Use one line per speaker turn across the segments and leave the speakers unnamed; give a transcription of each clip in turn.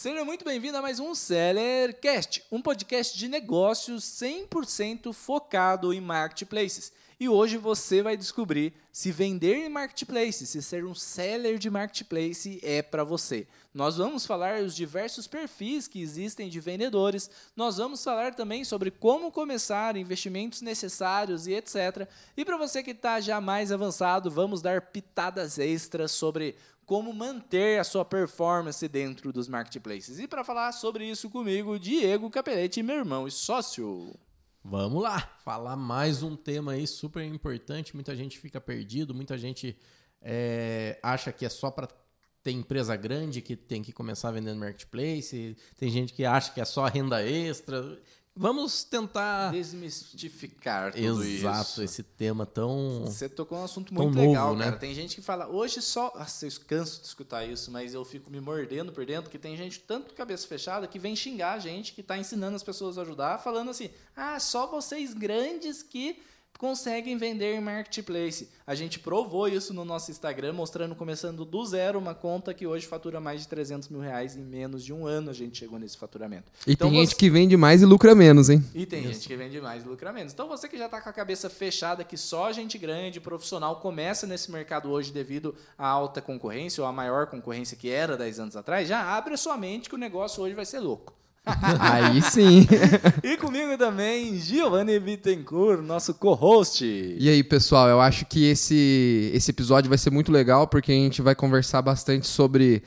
Seja muito bem-vindo a mais um Sellercast, um podcast de negócios 100% focado em marketplaces. E hoje você vai descobrir se vender em marketplace, se ser um seller de marketplace é para você. Nós vamos falar os diversos perfis que existem de vendedores. Nós vamos falar também sobre como começar, investimentos necessários e etc. E para você que está já mais avançado, vamos dar pitadas extras sobre como manter a sua performance dentro dos marketplaces. E para falar sobre isso comigo, Diego Capelete, meu irmão e sócio.
Vamos lá, falar mais um tema aí super importante. Muita gente fica perdido, muita gente é, acha que é só para ter empresa grande que tem que começar vendendo marketplace. Tem gente que acha que é só renda extra. Vamos tentar
desmistificar tudo
Exato,
isso.
Exato, esse tema tão.
Você tocou um assunto muito
novo,
legal,
né?
cara. Tem gente que fala, hoje só. Nossa, eu canso de escutar isso, mas eu fico me mordendo por dentro, que tem gente tanto cabeça fechada que vem xingar a gente que está ensinando as pessoas a ajudar, falando assim: ah, só vocês grandes que conseguem vender em marketplace. A gente provou isso no nosso Instagram, mostrando começando do zero uma conta que hoje fatura mais de 300 mil reais em menos de um ano a gente chegou nesse faturamento.
E
Então
tem
você-
gente que vende mais e lucra menos, hein?
e tem gente que vende mais e lucra menos. Então você que já está com a cabeça fechada que só gente grande, profissional, começa nesse mercado hoje devido à alta concorrência ou à maior concorrência que era 10 anos atrás, já abre a sua mente que o negócio hoje vai ser louco.
Aí sim.
E comigo também, Giovanni Bittencourt, nosso co-host.
E aí, pessoal, eu acho que esse, esse episódio vai ser muito legal porque a gente vai conversar bastante sobre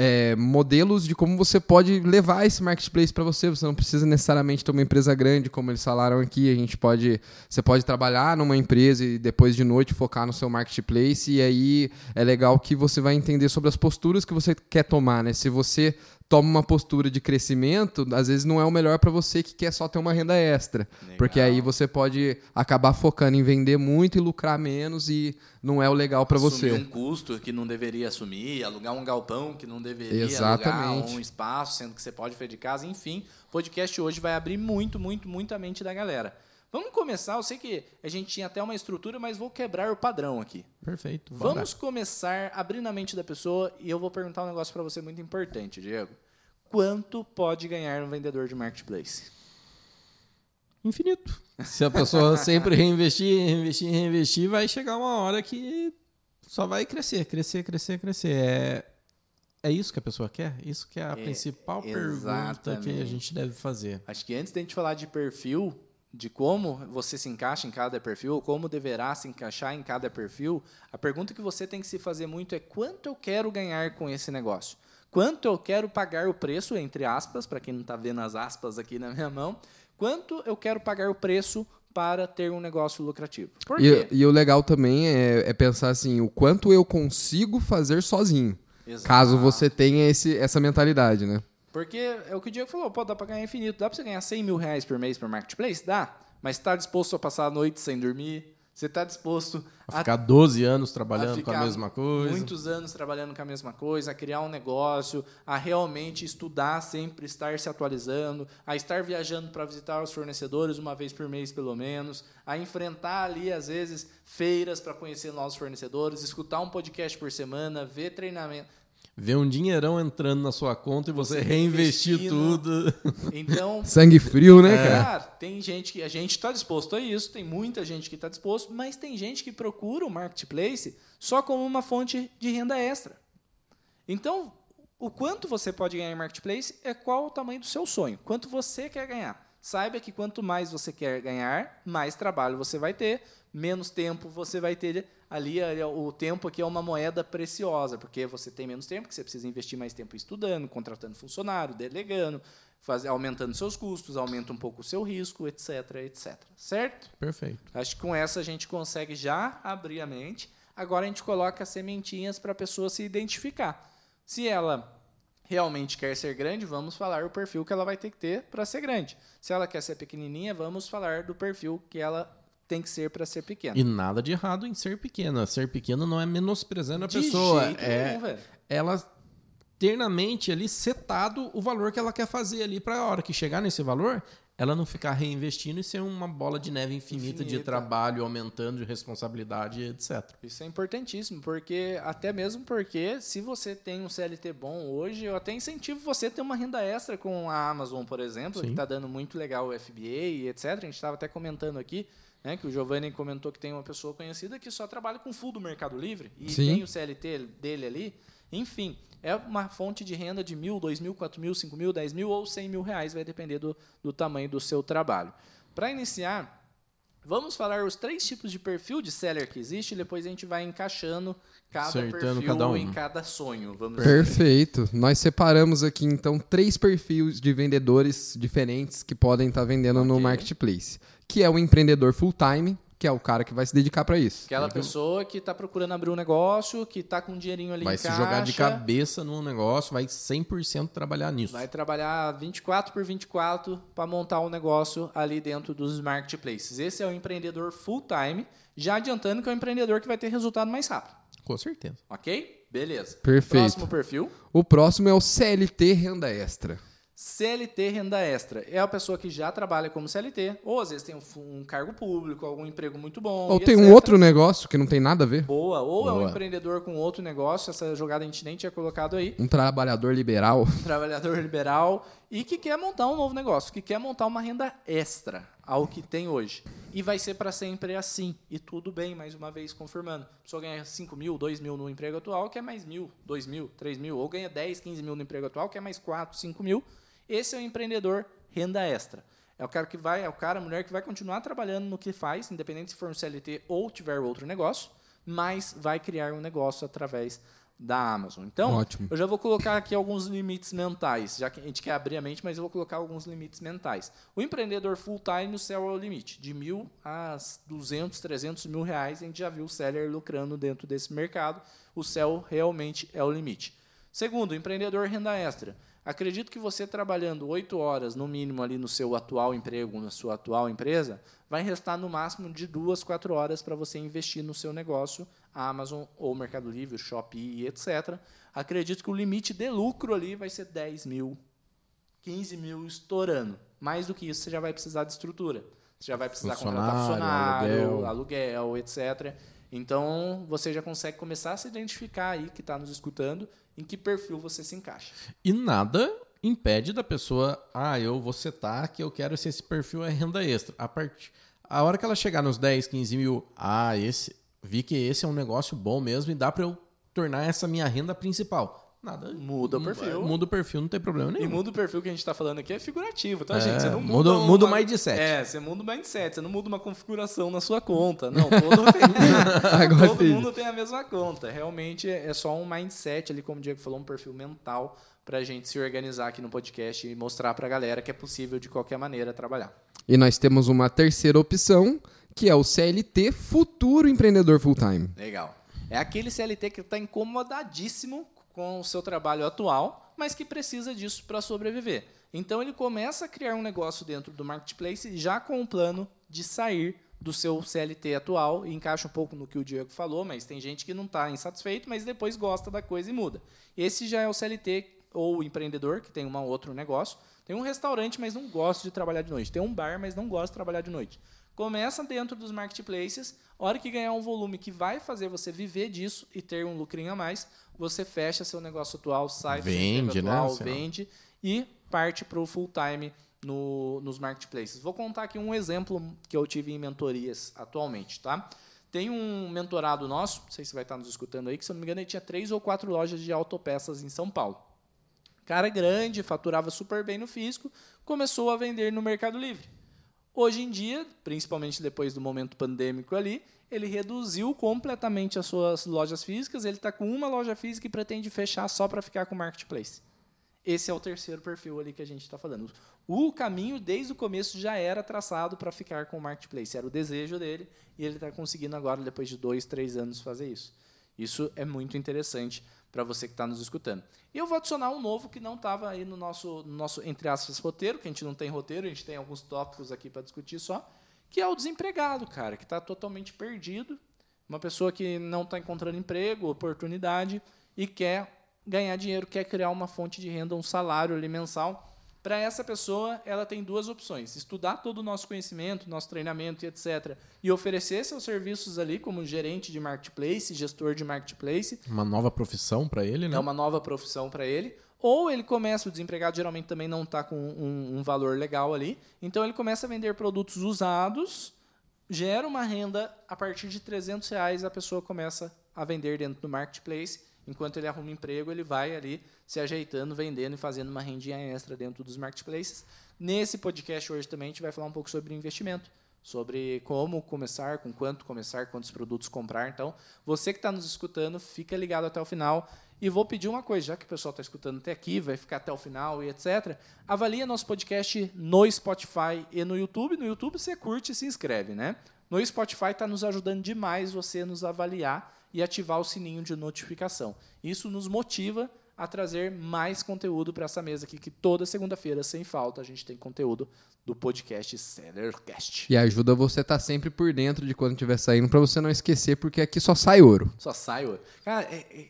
é, modelos de como você pode levar esse marketplace para você. Você não precisa necessariamente ter uma empresa grande, como eles falaram aqui. A gente pode, você pode trabalhar numa empresa e depois de noite focar no seu marketplace. E aí é legal que você vai entender sobre as posturas que você quer tomar, né? Se você toma uma postura de crescimento, às vezes não é o melhor para você que quer só ter uma renda extra.
Legal.
Porque aí você pode acabar focando em vender muito e lucrar menos e não é o legal para
Assumir
você.
um custo que não deveria assumir, alugar um galpão que não deveria
Exatamente.
alugar, um espaço, sendo que você pode fazer de casa, enfim. O podcast hoje vai abrir muito, muito, muito a mente da galera. Vamos começar, eu sei que a gente tinha até uma estrutura, mas vou quebrar o padrão aqui.
Perfeito. bora.
Vamos começar abrindo a mente da pessoa e eu vou perguntar um negócio para você muito importante, Diego. Quanto pode ganhar um vendedor de marketplace?
Infinito. Se a pessoa sempre reinvestir, reinvestir, reinvestir, vai chegar uma hora que só vai crescer, crescer, crescer, crescer. É, é isso que a pessoa quer? Isso que é a
É,
principal pergunta que
exatamente.
a gente deve fazer.
Acho que antes da gente falar de perfil, de como você se encaixa em cada perfil, ou como deverá se encaixar em cada perfil, a pergunta que você tem que se fazer muito é quanto eu quero ganhar com esse negócio? Quanto eu quero pagar o preço, entre aspas, para quem não está vendo as aspas aqui na minha mão, quanto eu quero pagar o preço para ter um negócio lucrativo? Por
E, e o legal também é, é pensar assim, o quanto eu consigo fazer sozinho.
Exato.
Caso você tenha esse, essa mentalidade, né?
Porque é o que o Diego falou, pô, dá para ganhar infinito. Dá para você ganhar 100 mil reais por mês por marketplace? Dá. Mas está disposto a passar a noite sem dormir? Você está disposto
A ficar 12 anos
a
trabalhando com a mesma coisa.
Muitos anos trabalhando com a mesma coisa, a criar um negócio, a realmente estudar sempre, estar se atualizando, a estar viajando para visitar os fornecedores uma vez por mês, pelo menos, a enfrentar ali, às vezes, feiras para conhecer novos fornecedores, escutar um podcast por semana, ver treinamento.
Ver um dinheirão entrando na sua conta e você,
Você
reinvestir
reinvestindo.
tudo.
Então,
Sangue frio, né, cara?
Cara, tem gente que a gente está disposto a isso, tem muita gente que está disposto, mas tem gente que procura o marketplace só como uma fonte de renda extra. Então, o quanto você pode ganhar em marketplace é qual o tamanho do seu sonho, quanto você quer ganhar. Saiba que quanto mais você quer ganhar, mais trabalho você vai ter, menos tempo você vai ter ali. O tempo aqui é uma moeda preciosa, porque você tem menos tempo, que você precisa investir mais tempo estudando, contratando funcionário, delegando, faz- aumentando seus custos, aumenta um pouco o seu risco, etc, etc. Certo?
Perfeito.
Acho que com essa a gente consegue já abrir a mente. Agora a gente coloca as sementinhas para a pessoa se identificar. Se ela realmente quer ser grande, vamos falar o perfil que ela vai ter que ter para ser grande. Se ela quer ser pequenininha, vamos falar do perfil que ela tem que ser para ser pequena.
E nada de errado em ser pequena. Ser pequena não é menosprezando a
De
pessoa. é
nenhum,
ela ter na mente ali setado o valor que ela quer fazer ali para a hora que chegar nesse valor, ela não ficar reinvestindo e ser uma bola de neve infinita, de
Infinita.
trabalho, aumentando de responsabilidade, etc.
Isso é importantíssimo, porque até mesmo porque se você tem um CLT bom hoje, eu até incentivo você a ter uma renda extra com a Amazon, por exemplo, que
Sim.
está dando muito legal o FBA e etc. A gente estava até comentando aqui, né, que o Giovanni comentou que tem uma pessoa conhecida que só trabalha com full do Mercado Livre e
Sim.
tem o CLT dele ali. Enfim, é uma fonte de renda de mil, dois mil, quatro mil, cinco mil, dez mil ou cem mil reais, vai depender do, do tamanho do seu trabalho. Para iniciar, Vamos falar os três tipos de perfil de seller que existe e depois a gente vai encaixando cada
Acertando
perfil
cada um.
em cada sonho. Vamos dizer.
Perfeito. Nós separamos aqui então três perfis de vendedores diferentes que podem estar vendendo no
Ok.
marketplace, que é o empreendedor full time, que é o cara que vai se dedicar para isso.
Aquela pessoa que está procurando abrir um negócio, que está com um dinheirinho ali
Vai
em
se
caixa,
jogar de cabeça num negócio, vai 100% trabalhar nisso.
vai trabalhar 24 por 24 para montar um negócio ali dentro dos marketplaces. Esse é o empreendedor full time, já adiantando que é o empreendedor que vai ter resultado mais rápido.
Com certeza.
Ok? Beleza.
Perfeito.
Próximo perfil.
O próximo é o CLT renda extra.
CLT renda extra. É a pessoa que já trabalha como CLT, ou às vezes tem um, um cargo público, algum emprego muito bom.
Ou tem um
etc.
outro negócio que não tem nada a ver.
Boa, ou é um
Boa.
empreendedor com outro negócio, essa jogada a gente nem tinha colocado aí,
Um trabalhador liberal.
um trabalhador liberal, e que quer montar um novo negócio, que quer montar uma renda extra ao que tem hoje. E vai ser para sempre assim. E tudo bem, mais uma vez confirmando. A pessoa ganha 5 mil, 2 mil no emprego atual, quer mais mil, 2 mil, 3 mil, ou ganha 10, 15 mil no emprego atual, quer mais 4, 5 mil. Esse é o empreendedor renda extra. É o cara que vai, é o cara, a mulher que vai continuar trabalhando no que faz, independente se for um CLT ou tiver outro negócio, mas vai criar um negócio através da Amazon. Então,
Ótimo.
eu já vou colocar aqui alguns limites mentais, já que a gente quer abrir a mente, mas eu vou colocar alguns limites mentais. O empreendedor full time, o céu é o limite. De mil a 200, 300 mil reais, a gente já viu o seller lucrando dentro desse mercado. O céu realmente é o limite. Segundo, o empreendedor renda extra. Acredito que você trabalhando oito horas, no mínimo, ali no seu atual emprego, na sua atual empresa, vai restar no máximo de duas, quatro horas para você investir no seu negócio, Amazon ou Mercado Livre, Shopee, etc. Acredito que o limite de lucro ali vai ser 10 mil, 15 mil estourando. Mais do que isso, você já vai precisar de estrutura. Você já vai precisar contratar
Funcionário,
funcionário,
aluguel.
aluguel, etc. Então, você já consegue começar a se identificar aí, que está nos escutando, em que perfil você se encaixa.
E nada impede da pessoa, ah, eu vou setar que eu quero se esse perfil é renda extra. A, part... a hora que ela chegar nos 10, 15 mil, ah, esse, vi que esse é um negócio bom mesmo e dá para eu tornar essa minha renda principal. Nada.
Muda o perfil.
Muda o perfil, não tem problema
E
nenhum.
muda o perfil que a gente está falando aqui é figurativo, tá,
É,
gente? Você não
muda-
muda,
muda o
uma-
mindset.
É, você muda o mindset, você não muda uma configuração na sua conta. Não, todo, tem- todo mundo tem a mesma conta. Realmente é só um mindset ali, como o Diego falou, um perfil mental para a gente se organizar aqui no podcast e mostrar para a galera que é possível de qualquer maneira trabalhar.
E nós temos uma terceira opção, que é o CLT futuro empreendedor full time.
Legal. É aquele CLT que está incomodadíssimo com o seu trabalho atual, mas que precisa disso para sobreviver. Então ele começa a criar um negócio dentro do marketplace já com o plano de sair do seu CLT atual e encaixa um pouco no que o Diego falou, mas tem gente que não está insatisfeito, mas depois gosta da coisa e muda. Esse já é o CLT ou o empreendedor que tem um outro negócio. Tem um restaurante, mas não gosta de trabalhar de noite. Tem um bar, mas não gosta de trabalhar de noite. Começa dentro dos marketplaces, hora que ganhar um volume que vai fazer você viver disso e ter um lucrinho a mais, você fecha seu negócio atual, sai do seu
Vende, né,
atual,
Luciano?
vende e parte para o full time no- nos marketplaces. Vou contar aqui um exemplo que eu tive em mentorias atualmente, tá? Tem um mentorado nosso, não sei se vai estar nos escutando aí, que se eu não me engano ele tinha três ou quatro lojas de autopeças em São Paulo. Cara grande, faturava super bem no físico, começou a vender no Mercado Livre. Hoje em dia, principalmente depois do momento pandêmico ali, ele reduziu completamente as suas lojas físicas. Ele está com uma loja física e pretende fechar só para ficar com o marketplace. Esse é o terceiro perfil ali que a gente está falando. O caminho, desde o começo, já era traçado para ficar com o marketplace. Era o desejo dele e ele está conseguindo agora, depois de dois, três anos, fazer isso. Isso é muito interessante para você que está nos escutando. E eu vou adicionar um novo que não estava aí no nosso, no nosso, entre aspas, roteiro, que a gente não tem roteiro, a gente tem alguns tópicos aqui para discutir só, que é o desempregado, cara, que está totalmente perdido, uma pessoa que não está encontrando emprego, oportunidade e quer ganhar dinheiro, quer criar uma fonte de renda, um salário ali mensal Para essa pessoa, ela tem duas opções: estudar todo o nosso conhecimento, nosso treinamento e etc. E oferecer seus serviços ali como gerente de marketplace, gestor de marketplace.
Uma nova profissão para ele, né?
É uma nova profissão para ele. Ou ele começa, o desempregado geralmente também não está com um, um, valor legal ali, então ele começa a vender produtos usados, gera uma renda, a partir de 300 reais a pessoa começa a vender dentro do marketplace, enquanto ele arruma emprego, ele vai ali se ajeitando, vendendo e fazendo uma rendinha extra dentro dos marketplaces. Nesse podcast hoje também a gente vai falar um pouco sobre investimento, sobre como começar, com quanto começar, quantos produtos comprar. Então, você que está nos escutando, fica ligado até o final. E vou pedir uma coisa, já que o pessoal está escutando até aqui, vai ficar até o final e etc. Avalie nosso podcast no Spotify e no YouTube. No YouTube você curte e se inscreve, né? No Spotify está nos ajudando demais você nos avaliar e ativar o sininho de notificação. Isso nos motiva a trazer mais conteúdo para essa mesa aqui, que toda segunda-feira, sem falta, a gente tem conteúdo do podcast Sellercast.
E ajuda você a estar tá sempre por dentro de quando estiver saindo, para você não esquecer, porque aqui só sai ouro.
Só sai ouro. Cara, é, é,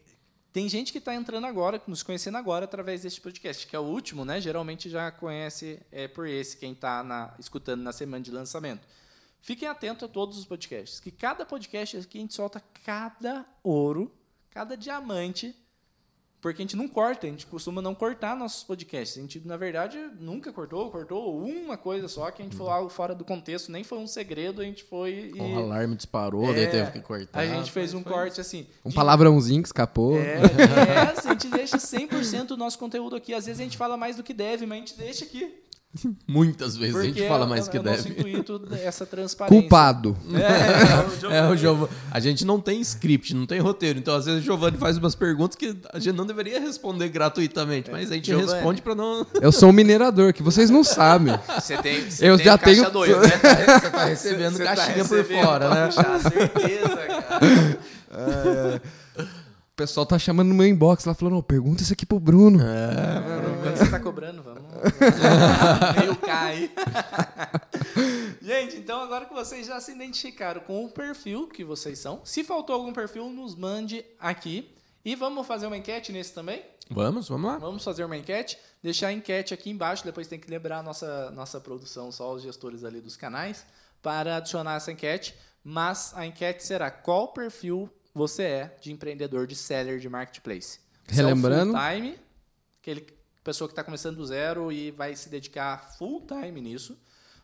tem gente que está entrando agora, nos conhecendo agora através deste podcast, que é o último, né? Geralmente já conhece é, por esse, quem está escutando na semana de lançamento. Fiquem atentos a todos os podcasts, que cada podcast aqui a gente solta cada ouro, cada diamante porque a gente não corta, a gente costuma não cortar nossos podcasts. A gente, na verdade, nunca cortou, cortou uma coisa só que a gente falou algo fora do contexto, nem foi um segredo, a gente foi.
E... O alarme disparou, é, daí teve que cortar.
A gente fez um corte assim.
Um de... palavrãozinho que escapou.
É, é assim, a gente deixa 100% do nosso conteúdo aqui. Às vezes a gente fala mais do que deve, mas a gente deixa aqui.
Muitas vezes Porque a gente fala mais
é,
que
é
deve.
intuito essa transparência.
Culpado.
É, é, o Giovanni. A gente não tem script, não tem roteiro. Então, às vezes, o Giovanni faz umas perguntas que a gente não deveria responder gratuitamente, mas a gente Giovani. responde para não.
Eu sou um minerador, que vocês não sabem.
Você tem. Você
eu
tem
já tenho.
Dois, né?
Você tá recebendo você tá caixinha tá recebendo por fora, né?
certeza, cara. É,
o pessoal tá chamando no meu inbox lá, falando, oh, pergunta isso aqui pro Bruno.
É, Quanto você tá cobrando? Vamos. Meio cai. Gente, então agora que vocês já se identificaram com o perfil que vocês são, se faltou algum perfil, nos mande aqui. E vamos fazer uma enquete nesse também?
Vamos, vamos lá.
Vamos fazer uma enquete. Deixar a enquete aqui embaixo, depois tem que lembrar a nossa, nossa produção, só os gestores ali dos canais, para adicionar essa enquete. Mas a enquete será qual perfil você é de empreendedor de seller de marketplace.
Relembrando.
Se é time, aquele pessoa que está começando do zero e vai se dedicar full time nisso.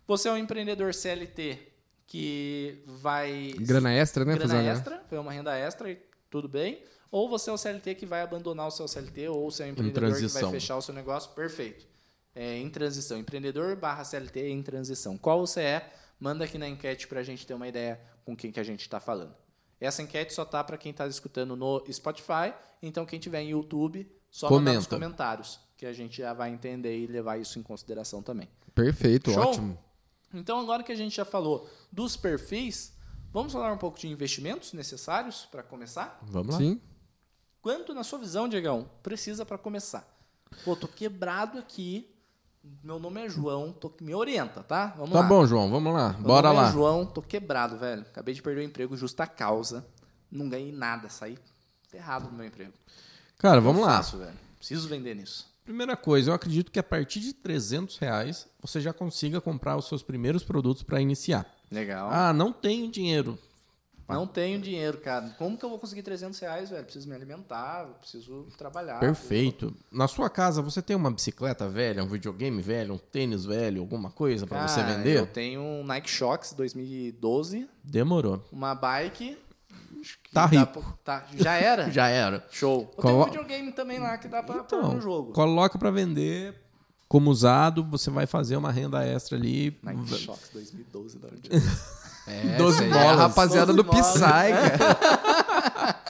Você é um empreendedor CLT que vai.
Grana extra, né?
Grana Fazer extra, foi uma renda extra e tudo bem. Ou você é o CLT que vai abandonar o seu CLT, ou você é um empreendedor que vai fechar o seu negócio. Perfeito. É, em transição. Empreendedor barra CLT em transição. Qual você é? Manda aqui na enquete para a gente ter uma ideia com quem que a gente está falando. Essa enquete só tá para quem está escutando no Spotify, então quem tiver em YouTube, só Comenta. mandar nos comentários, que a gente já vai entender e levar isso em consideração também.
Perfeito, Show? ótimo.
Então agora que a gente já falou dos perfis, vamos falar um pouco de investimentos necessários para começar?
Vamos lá. Sim.
Quanto, na sua visão, Diegão, precisa para começar? Pô, tô quebrado aqui, meu nome é João, tô, me orienta, tá?
Vamos tá lá. bom, João, vamos lá. Meu Bora lá.
É João, tô quebrado, velho. Acabei de perder o emprego justa causa. Não ganhei nada, saí ferrado do meu emprego.
Cara, vamos lá.
Faço, velho. Preciso vender nisso.
Primeira coisa, eu acredito que a partir de 300 reais você já consiga comprar os seus primeiros produtos para iniciar.
Legal.
Ah, não tenho dinheiro.
Não tenho dinheiro, cara. Como que eu vou conseguir 300 reais, velho? Preciso me alimentar, preciso trabalhar.
Perfeito. Preciso... Na sua casa, você tem uma bicicleta velha, um videogame velho, um tênis velho, alguma coisa para você vender?
Eu tenho um Nike Shox 2012.
Demorou.
Uma bike.
Tá rico.
Pra... Tá. Já era?
Já era.
Show. Eu Colo... tenho um videogame também lá que dá pra então, pôr no jogo.
Coloca para vender como usado, você vai fazer uma renda extra ali.
Nike Shox 2012, da onde
é, 12 bolas. É a rapaziada 12 do Psy, cara.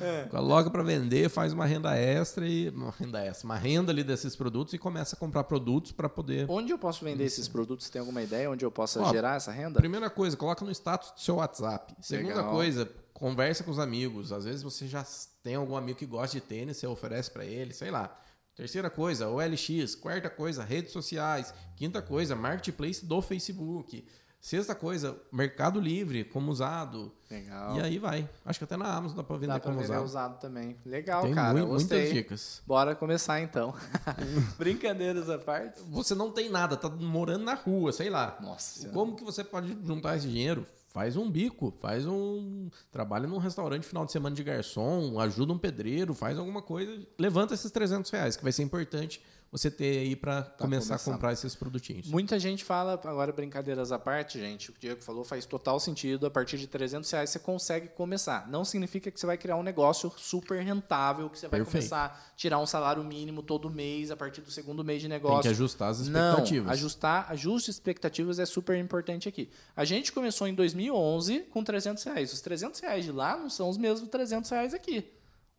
É. Coloca para vender, faz uma renda extra e uma renda extra, uma renda ali desses produtos e começa a comprar produtos para poder.
Onde eu posso vender esses produtos? Tem alguma ideia onde eu possa Ó, gerar essa renda?
Primeira coisa, coloca no status do seu WhatsApp. Segunda Legal. coisa, conversa com os amigos. Às vezes você já tem algum amigo que gosta de tênis, você oferece para ele, sei lá. Terceira coisa, OLX. Quarta coisa, redes sociais. Quinta coisa, marketplace do Facebook. Sexta coisa, Mercado Livre, como usado.
Legal.
E aí vai. Acho que até na Amazon dá pra vender
Dá pra
como
vender
usado.
usado também. Legal,
Tem
cara.
mui-
gostei.
muitas dicas.
Bora começar então. Brincadeiras à parte.
Você não tem nada, tá morando na rua, sei lá.
Nossa Senhora.
Como que você pode juntar esse dinheiro? Faz um bico, faz um. Trabalha num restaurante final de semana de garçom, ajuda um pedreiro, faz alguma coisa, levanta esses 300 reais, que vai ser importante você ter aí pra começar
começando.
a comprar esses produtinhos.
Muita gente fala, agora brincadeiras à parte, gente, o Diego falou faz total sentido. A partir de 300 reais você consegue começar. Não significa que você vai criar um negócio super rentável, que você vai
Perfeito.
começar a tirar um salário mínimo todo mês a partir do segundo mês de
Tem
negócio.
que ajustar as
Não,
expectativas.
ajustar, ajuste expectativas é super importante aqui. A gente começou em 2011 com 300 reais. Os 300 reais de lá não são os mesmos 300 reais aqui.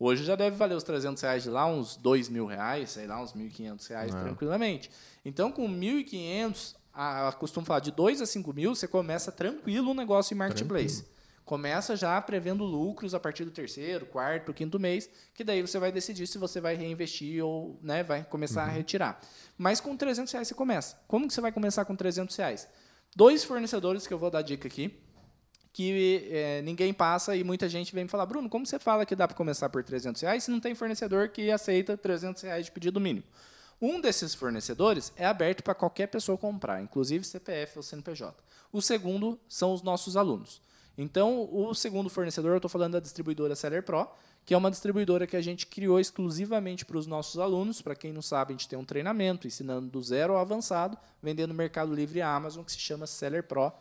Hoje já deve valer os 300 reais de lá uns 2 mil reais, sei lá, uns 1.500 reais
É.
tranquilamente. Então, com 1.500, a, a costumo falar de 2 a 5 mil, você começa tranquilo um negócio em marketplace. Começa já prevendo lucros a partir do terceiro, quarto, quinto mês, que daí você vai decidir se você vai reinvestir ou né, vai começar a retirar. Mas com 300 reais você começa. Como que você vai começar com 300 reais? Dois fornecedores que eu vou dar dica aqui, que é, ninguém passa e muita gente vem me falar, Bruno, como você fala que dá para começar por 300 reais se não tem fornecedor que aceita 300 reais de pedido mínimo? Um desses fornecedores é aberto para qualquer pessoa comprar, inclusive CPF ou CNPJ. O segundo são os nossos alunos. Então, o segundo fornecedor, eu estou falando da distribuidora Seller Pro, que é uma distribuidora que a gente criou exclusivamente para os nossos alunos. Para quem não sabe, a gente tem um treinamento ensinando do zero ao avançado, vendendo no Mercado Livre e Amazon, que se chama Seller Pro,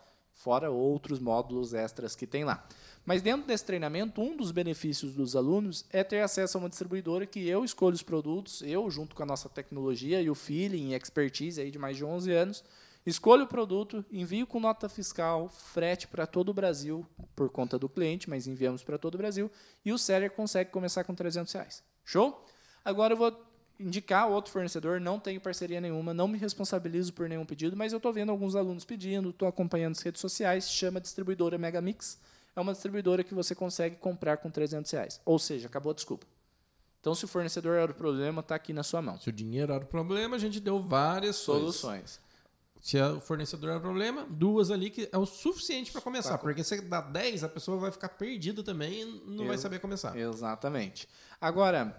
fora outros módulos extras que tem lá. Mas dentro desse treinamento, um dos benefícios dos alunos é ter acesso a uma distribuidora que eu escolho os produtos, eu, junto com a nossa tecnologia e o feeling e expertise aí de mais de 11 anos, escolho o produto, envio com nota fiscal, frete para todo o Brasil, por conta do cliente, mas enviamos para todo o Brasil, e o seller consegue começar com 300 reais. Show? Agora eu vou indicar outro fornecedor, não tenho parceria nenhuma, não me responsabilizo por nenhum pedido, mas eu estou vendo alguns alunos pedindo, estou acompanhando as redes sociais, chama distribuidora Megamix, é uma distribuidora que você consegue comprar com 300 reais. Ou seja, acabou a desculpa. Então, se o fornecedor era o problema, está aqui na sua mão.
Se o dinheiro era o problema, a gente deu várias coisas.
Soluções.
Se o fornecedor era o problema, duas ali que é o suficiente para começar.
Tá.
Porque se dá 10, a pessoa vai ficar perdida também e não vai
Eu-
saber começar.
Exatamente. Agora,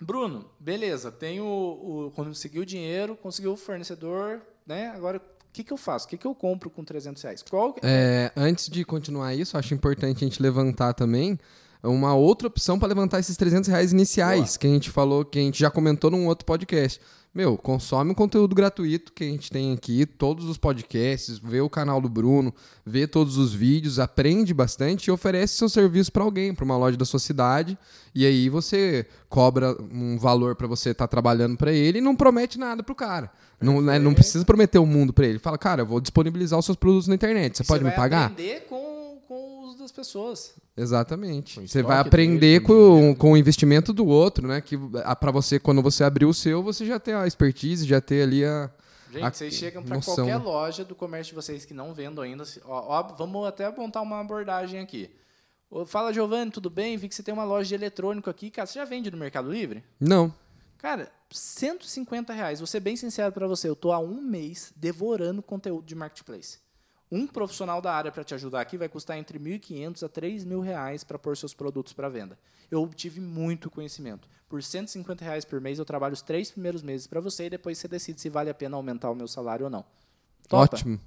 Bruno, beleza, tenho o, consegui o dinheiro, consegui o fornecedor, né? Agora, o que, que eu faço? O que, que eu compro com 300 reais? Qual,
É, antes de continuar isso, acho importante a gente levantar também uma outra opção para levantar esses 300 reais iniciais, que a gente falou, que a gente já comentou num outro podcast. Meu, consome o conteúdo gratuito que a gente tem aqui, todos os podcasts, vê o canal do Bruno, vê todos os vídeos, aprende bastante e oferece seu serviço para alguém, para uma loja da sua cidade. E aí você cobra um valor para você estar trabalhando para ele e não promete nada pro cara. Não, né, não precisa prometer o mundo para ele. Fala, cara, eu vou disponibilizar os seus produtos na internet. Você pode me pagar?
aprender com, das pessoas.
Exatamente. Você vai
dele,
aprender
com
com, com o investimento do outro, né? Que para você, quando você abrir o seu, você já tem a expertise, já tem ali a.
Gente,
a
vocês chegam para qualquer loja do comércio de vocês que não vendam ainda. Ó, ó, vamos até montar uma abordagem aqui. Fala, Giovanni, tudo bem? Vi que você tem uma loja de eletrônico aqui. Cara, você já vende no Mercado Livre?
Não.
Cara, 150 reais. Vou ser bem sincero para você. Eu tô há um mês devorando conteúdo de marketplace. Um profissional da área para te ajudar aqui vai custar entre 1.500 a 3.000 reais para pôr seus produtos para venda. Eu obtive muito conhecimento. Por 150 reais por mês, eu trabalho os três primeiros meses para você e depois você decide se vale a pena aumentar o meu salário ou não. Topa?
Ótimo.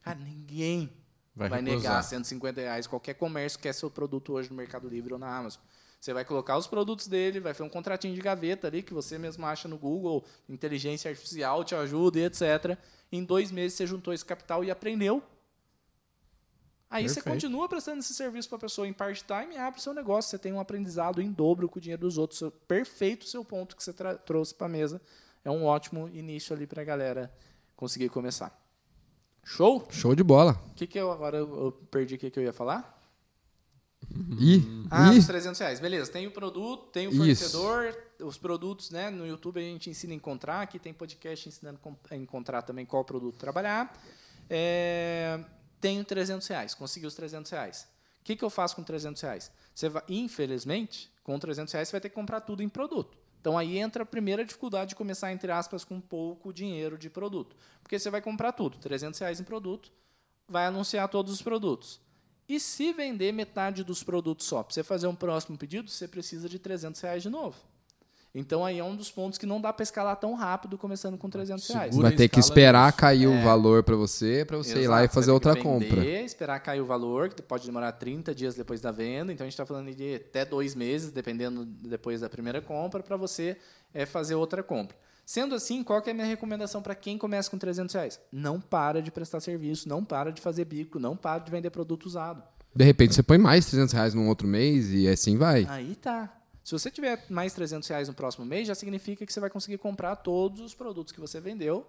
Cara, ninguém
Vai
vai,
recusar.
negar 150 reais. Qualquer comércio quer seu produto hoje no Mercado Livre ou na Amazon. Você vai colocar os produtos dele, vai fazer um contratinho de gaveta ali que você mesmo acha no Google, inteligência artificial te ajuda e etc. Em dois meses você juntou esse capital e aprendeu. Aí você
Perfeito.
continua prestando esse serviço para a pessoa em part-time e abre seu negócio. Você tem um aprendizado em dobro com o dinheiro dos outros. Perfeito o seu ponto que você trouxe para a mesa. É um ótimo início ali para a galera conseguir começar. Show?
Show de bola.
O que, que eu agora eu perdi o que, que eu ia falar?
E.
Ah,
e
os 300 reais. Beleza, tem o produto, tem o
Isso.
fornecedor, os produtos, né? No YouTube a gente ensina a encontrar, aqui tem podcast ensinando a encontrar também qual produto trabalhar. É, tenho 300 reais, consegui os 300 reais. O que, que eu faço com 300 reais? Você vai, infelizmente, com 300 reais você vai ter que comprar tudo em produto. Então aí entra a primeira dificuldade de começar, entre aspas, com pouco dinheiro de produto. Porque você vai comprar tudo, 300 reais em produto, vai anunciar todos os produtos. E se vender metade dos produtos só, para você fazer um próximo pedido, você precisa de 300 reais de novo. Então aí é um dos pontos que não dá para escalar tão rápido, começando com 300 reais.
Segura
Vai ter que esperar
nisso.
cair
É.
o valor pra você, pra você ir lá e
Exato,
fazer outra
que
compra.
vender, esperar cair o valor, que pode demorar 30 dias depois da venda. Então a gente está falando de até dois meses, dependendo depois da primeira compra, para você é, fazer outra compra. Sendo assim, qual é a minha recomendação para quem começa com 300 reais? Não para de prestar serviço, não para de fazer bico, não para de vender produto usado.
De repente você põe mais 300 reais num outro mês e assim vai.
Aí tá. Se você tiver mais 300 reais no próximo mês, já significa que você vai conseguir comprar todos os produtos que você vendeu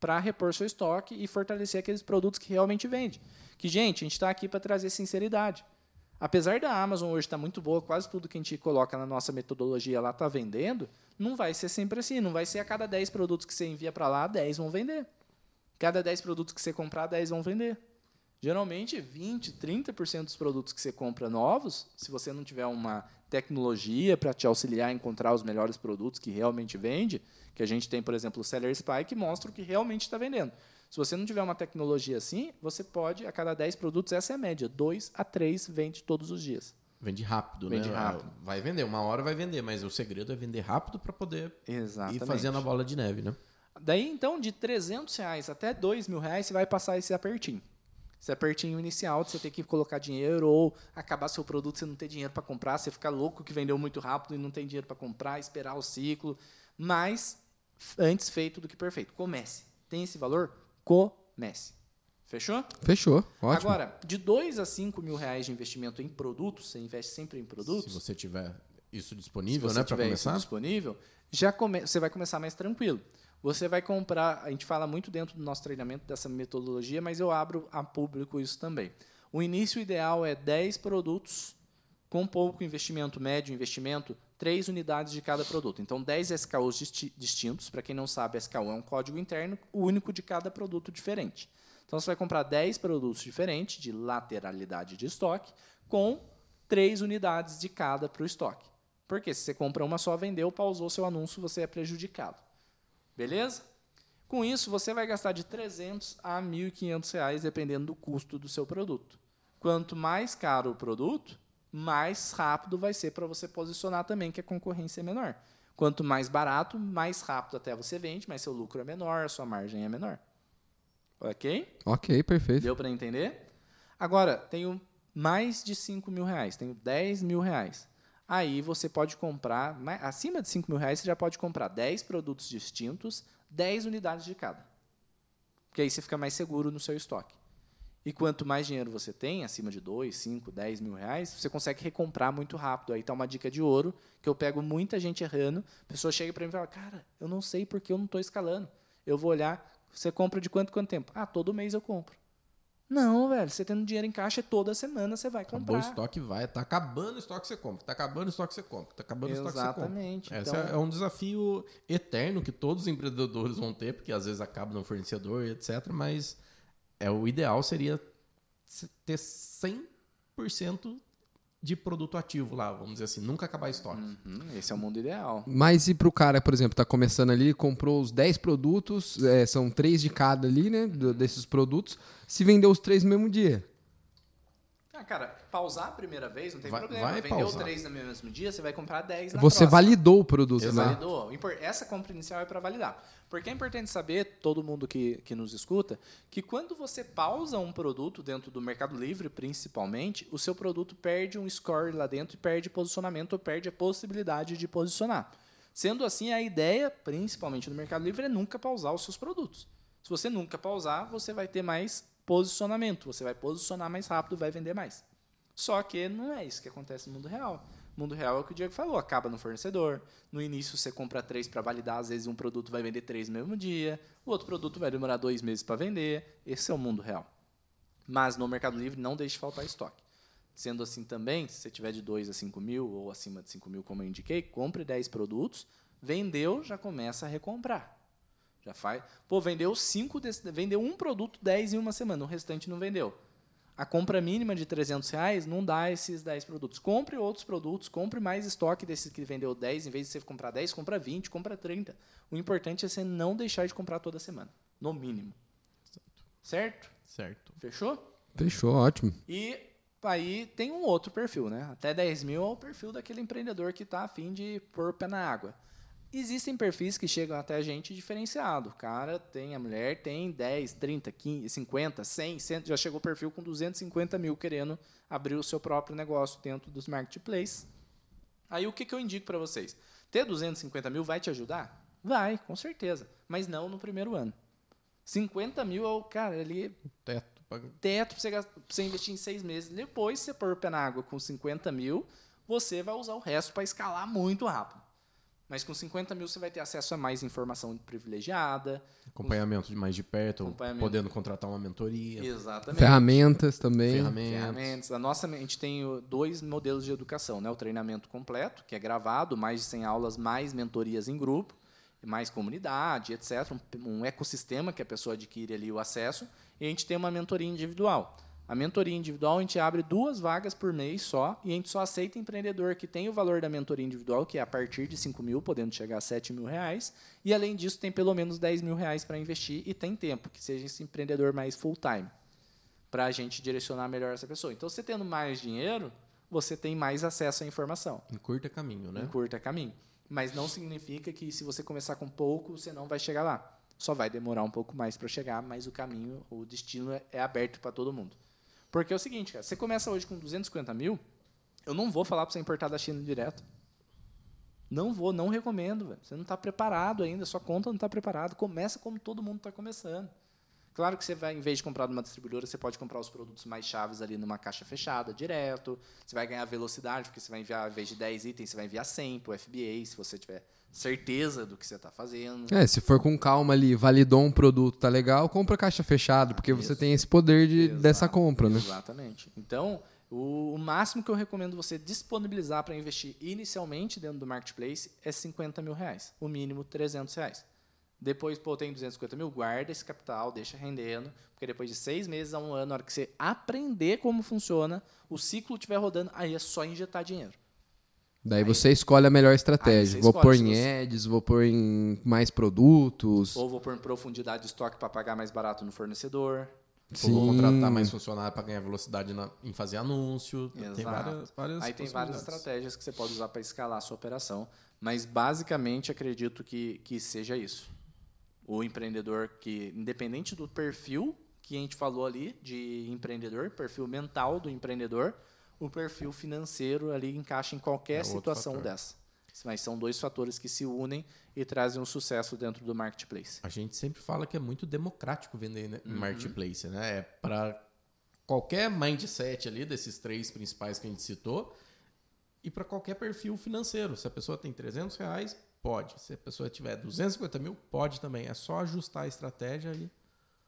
para repor seu estoque e fortalecer aqueles produtos que realmente vende. Que, gente, a gente está aqui para trazer sinceridade. Apesar da Amazon hoje estar muito boa, quase tudo que a gente coloca na nossa metodologia lá está vendendo, não vai ser sempre assim. Não vai ser a cada 10 produtos que você envia para lá, 10 vão vender. Cada 10 produtos que você comprar, 10 vão vender. Geralmente, 20, 30% dos produtos que você compra novos, se você não tiver uma tecnologia para te auxiliar a encontrar os melhores produtos que realmente vende, que a gente tem, por exemplo, o Seller Spy, que mostra o que realmente está vendendo. Se você não tiver uma tecnologia assim, você pode, a cada 10 produtos, essa é a média, 2 a 3 vende todos os dias.
Vende rápido,
Vende
né?
rápido.
Vai vender, uma hora vai vender, mas o segredo é vender rápido para poder
Exatamente.
ir fazendo a bola de neve, né?
Daí, então, de 300 reais até 2 mil reais, você vai passar esse apertinho. Esse apertinho inicial de você ter que colocar dinheiro ou acabar seu produto, você não ter dinheiro para comprar, você ficar louco que vendeu muito rápido e não tem dinheiro para comprar, esperar o ciclo. Mas, antes feito do que perfeito. Comece. Tem esse valor? Comece. Fechou?
Fechou, ótimo.
Agora, de 2 a 5 mil reais de investimento em produtos, você investe sempre em produtos.
Se você tiver isso disponível, né, para
tiver isso
começar.
disponível, já come... você vai começar mais tranquilo. Você vai comprar, a gente fala muito dentro do nosso treinamento dessa metodologia, mas eu abro a público isso também. O início ideal é 10 produtos com pouco investimento, médio investimento, 3 unidades de cada produto. Então, 10 SKUs disti- distintos. Para quem não sabe, SKU é um código interno único de cada produto diferente. Então, você vai comprar 10 produtos diferentes, de lateralidade de estoque, com 3 unidades de cada para o estoque. Porque se você compra uma só, vendeu, pausou seu anúncio, você é prejudicado. Beleza? Com isso, você vai gastar de 300 a 1.500 reais, dependendo do custo do seu produto. Quanto mais caro o produto, mais rápido vai ser para você posicionar também, que a concorrência é menor. Quanto mais barato, mais rápido até você vende, mas seu lucro é menor, sua margem é menor. Ok?
Ok, perfeito.
Deu para entender? Agora, tenho mais de 5 mil reais, tenho 10 mil reais. Aí você pode comprar, ma- acima de 5 mil reais, você já pode comprar 10 produtos distintos, 10 unidades de cada. Porque aí você fica mais seguro no seu estoque. E quanto mais dinheiro você tem, acima de 2, 5, 10 mil reais, você consegue recomprar muito rápido. Aí está uma dica de ouro, que eu pego muita gente errando. A pessoa chega para mim e fala, cara, eu não sei porque eu não estou escalando. Eu vou olhar, você compra de quanto quanto tempo? Ah, todo mês eu compro. Não, velho, você tendo dinheiro em caixa, toda semana você vai
Acabou o
comprar.
estoque, vai. Tá acabando o estoque, você compra. Tá acabando o estoque, você compra. Tá acabando o estoque, você compra.
Exatamente.
Esse
Então,
é um desafio eterno que todos os empreendedores vão ter, porque às vezes acaba no fornecedor etc. Mas é, o ideal seria se- ter 100% de produto ativo lá, vamos dizer assim, nunca acabar estoque.
uhum, esse é o mundo ideal.
Mas e pro cara, por exemplo, tá começando ali, comprou os 10 produtos, é, são três de cada ali, né? do- desses produtos. Se vender os três no mesmo dia.
Ah, cara, pausar a primeira vez não tem
Vai-
problema.
vai
Vendeu
pausar.
três no mesmo dia, você vai comprar 10 na
Você
próxima.
validou o produto,
Você
né?
validou. Essa compra inicial é para validar. Porque é importante saber, todo mundo que, que nos escuta, que quando você pausa um produto dentro do Mercado Livre, principalmente, o seu produto perde um score lá dentro e perde posicionamento ou perde a possibilidade de posicionar. Sendo assim, a ideia, principalmente no Mercado Livre, é nunca pausar os seus produtos. Se você nunca pausar, você vai ter mais posicionamento, você vai posicionar mais rápido, vai vender mais. Só que não é isso que acontece no mundo real. No mundo real é o que o Diego falou, acaba no fornecedor. No início você compra três para validar, às vezes um produto vai vender três no mesmo dia, o outro produto vai demorar dois meses para vender. Esse é o mundo real. Mas no Mercado Livre não deixe faltar estoque. Sendo assim também, se você tiver de 2 a 5 mil ou acima de 5 mil, como eu indiquei, compre 10 produtos, vendeu, já começa a recomprar. Já faz. Pô, vendeu cinco desse, vendeu um produto 10 em uma semana, o restante não vendeu. A compra mínima de 300 reais não dá esses 10 produtos. Compre outros produtos, compre mais estoque desses que vendeu 10. Em vez de você comprar 10, compra 20, compra 30. O importante é você não deixar de comprar toda semana, no mínimo. Certo?
Certo.
Fechou?
Fechou, ótimo.
E aí tem um outro perfil, né? Até 10 mil é o perfil daquele empreendedor que está afim de pôr o pé na água. Existem perfis que chegam até a gente diferenciado. O cara tem, a mulher tem 10, 30, 15, 50, 100, 100 já chegou o perfil com 250 mil querendo abrir o seu próprio negócio dentro dos marketplaces. Aí o que, que eu indico para vocês? Ter 250 mil vai te ajudar? Vai, com certeza. Mas não no primeiro ano. 50 mil é o, cara, ali
Teto. pra-
teto para você, pra você investir em seis meses. Depois, você pôr o pé na água com 50 mil, você vai usar o resto para escalar muito rápido. Mas com 50 mil você vai ter acesso a mais informação privilegiada.
Acompanhamento de mais de perto, podendo contratar uma mentoria,
Exatamente.
Ferramentas também.
ferramentas.
Ferramentas. A nossa, a gente tem dois modelos de educação, né? O treinamento completo, que é gravado, mais de 100 aulas, mais mentorias em grupo, mais comunidade, etc. Um, um ecossistema que a pessoa adquire ali o acesso. E a gente tem uma mentoria individual. A mentoria individual a gente abre duas vagas por mês só e a gente só aceita empreendedor que tem o valor da mentoria individual, que é a partir de 5 mil, podendo chegar a 7 mil reais. E além disso, tem pelo menos 10 mil reais para investir e tem tempo, que seja esse empreendedor mais full time para a gente direcionar melhor essa pessoa. Então, você tendo mais dinheiro, você tem mais acesso à informação.
Em curta caminho, né?
Encurta caminho. Mas não significa que se você começar com pouco, você não vai chegar lá. Só vai demorar um pouco mais para chegar, mas o caminho, o destino é aberto para todo mundo. Porque é o seguinte, cara, você começa hoje com 250 mil, eu não vou falar para você importar da China direto. Não vou, não recomendo. Você não está preparado ainda, sua conta não está preparada. Começa como todo mundo está começando. Claro que você vai, em vez de comprar numa distribuidora, você pode comprar os produtos mais chaves ali numa caixa fechada, direto. Você vai ganhar velocidade, porque você vai enviar, ao invés de 10 itens, você vai enviar 100 para o FBA, se você tiver certeza do que você está fazendo.
É, se for com calma ali, validou um produto, tá legal, compra caixa fechada, porque você tem esse poder de,
Exato,
dessa compra, né?
Exatamente. Então, o, o máximo que eu recomendo você disponibilizar para investir inicialmente dentro do marketplace é 50 mil reais. O mínimo 300 reais. Depois, pô, tem 250 mil, guarda esse capital, deixa rendendo, porque depois de seis meses a um ano, na hora que você aprender como funciona, o ciclo estiver rodando, aí é só injetar dinheiro.
Daí você escolhe a melhor
Aí
estratégia. Vou pôr em ads, vou pôr em mais produtos.
Ou vou pôr em profundidade de estoque para pagar mais barato no fornecedor.
Ou vou contratar
Sim.
mais funcionário para ganhar velocidade na- em fazer anúncio. Tem
Exato.
várias, várias
Aí tem várias estratégias que você pode usar para escalar a sua operação, mas basicamente acredito que, que seja isso. O empreendedor que, independente do perfil que a gente falou ali de empreendedor, perfil mental do empreendedor, o perfil financeiro ali encaixa em qualquer
É
situação
fator.
dessa. Mas são dois fatores que se unem e trazem um sucesso dentro do marketplace.
A gente sempre fala que é muito democrático vender né,
Uhum.
marketplace, né? É para qualquer mindset ali desses três principais que a gente citou e para qualquer perfil financeiro. Se a pessoa tem 300 reais, pode. Se a pessoa tiver 250 mil, pode também. É só ajustar a estratégia e,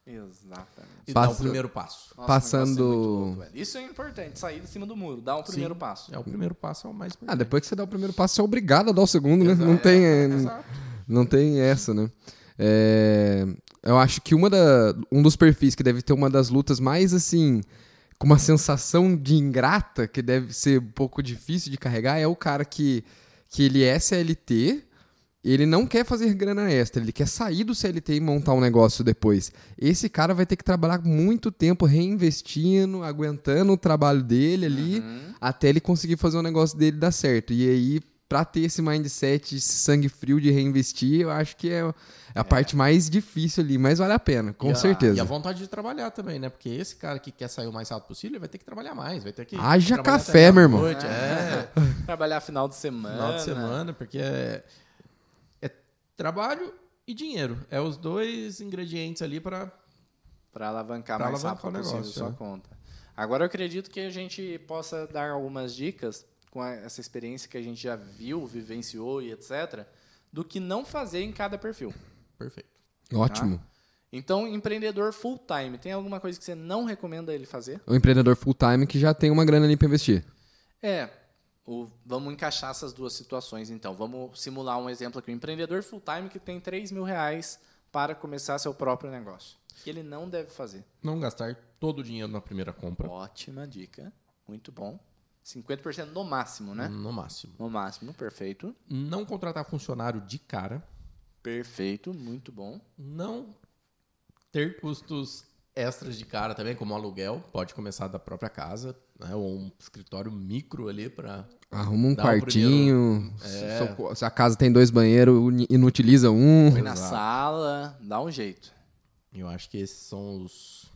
Exatamente.
e dar o primeiro passo.
Nossa,
Passando-
o é louco. Isso é importante, sair de cima do muro, dar um primeiro
Sim,
passo.
É o primeiro passo, é o mais
Ah,
importante.
depois que você dá o primeiro passo, você é obrigado a dar o segundo, né? Não tem, é,
Exato.
não tem essa, né? É, eu acho que uma da, um dos perfis que deve ter uma das lutas mais, assim, com uma sensação de ingrata, que deve ser um pouco difícil de carregar, é o cara que, que ele é CLT, ele não quer fazer grana extra, ele quer sair do CLT e montar um negócio depois. Esse cara vai ter que trabalhar muito tempo reinvestindo, aguentando o trabalho dele ali,
Uhum.
até ele conseguir fazer o negócio dele dar certo. E aí, pra ter esse mindset, esse sangue frio de reinvestir, eu acho que é é a parte mais difícil ali, mas vale a pena, com
E a-
certeza.
E a vontade de trabalhar também, né? Porque esse cara que quer sair o mais rápido possível, ele vai ter que trabalhar mais, vai ter que.
Haja café, meu irmão.
meia-noite, É,
Trabalhar final de semana.
final de semana, porque é, é trabalho e dinheiro. É os dois ingredientes ali para
Para alavancar
Pra
mais
alavancar
rápido
o
possível
negócio,
sua
né?
conta. Agora eu acredito que a gente possa dar algumas dicas com a- essa experiência que a gente já viu, vivenciou e etc, do que não fazer em cada perfil.
Perfeito.
Ótimo.
Então, empreendedor full time, tem alguma coisa que você não recomenda ele fazer?
O empreendedor full time que já tem uma grana ali pra investir.
É, o- vamos encaixar essas duas situações então. Vamos simular um exemplo aqui. Um empreendedor full time que tem 3 mil reais para começar seu próprio negócio. Que ele não deve fazer.
Não gastar todo o dinheiro na primeira compra,
Ótima dica. Muito bom. 50% no máximo, né?
no máximo.
No máximo, perfeito.
Não contratar funcionário de cara.
Perfeito, muito bom.
Não ter custos extras de cara também, como aluguel, pode começar da própria casa, né? Ou um escritório micro ali para
Arruma um quartinho.
É.
Se, a casa tem dois banheiros, inutiliza um.
Põe na
Exato.
sala, dá um jeito.
Eu acho que esses são os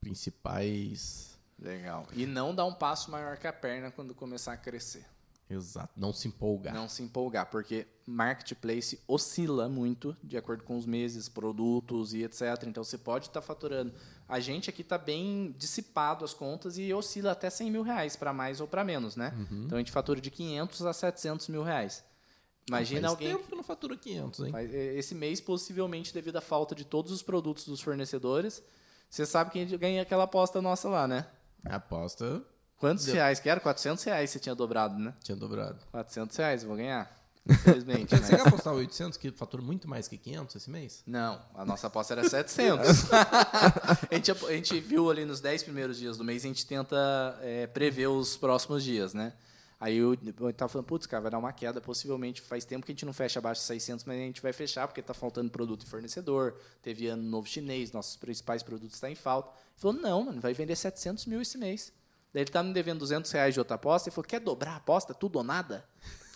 principais.
Legal. E não dá um passo maior que a perna quando começar a crescer.
Exato. Não se empolgar.
Não se empolgar, porque marketplace oscila muito de acordo com os meses, produtos e etc. Então você pode estar faturando. A gente aqui está bem dissipado as contas e oscila até 100 mil reais para mais ou para menos, né? Então a gente fatura de 500 a 700 mil reais. Imagina
Faz
alguém
tempo que não fatura 500, hein?
Eh, Esse mês, possivelmente, devido à falta de todos os produtos dos fornecedores, você sabe que a gente ganha aquela aposta nossa lá, né?
A aposta
Quantos
Deu.
reais que era? 400 reais você tinha dobrado, né?
tinha dobrado.
400 reais, eu vou ganhar. Infelizmente,
Você
né?
quer apostar 800 que fatura muito mais que 500 esse mês?
Não, a nossa aposta era 700. a, gente, a gente viu ali nos 10 primeiros dias do mês, a gente tenta eh, prever os próximos dias, né? Aí eu, eu tava falando, putz, cara, vai dar uma queda, possivelmente faz tempo que a gente não fecha abaixo de 600, mas a gente vai fechar porque tá faltando produto e fornecedor, teve ano novo chinês, nossos principais produtos estão em falta. Ele falou, não, mano, vai vender 700 mil esse mês. Daí ele tá me devendo 200 reais de outra aposta, ele falou, quer dobrar a aposta, tudo ou nada?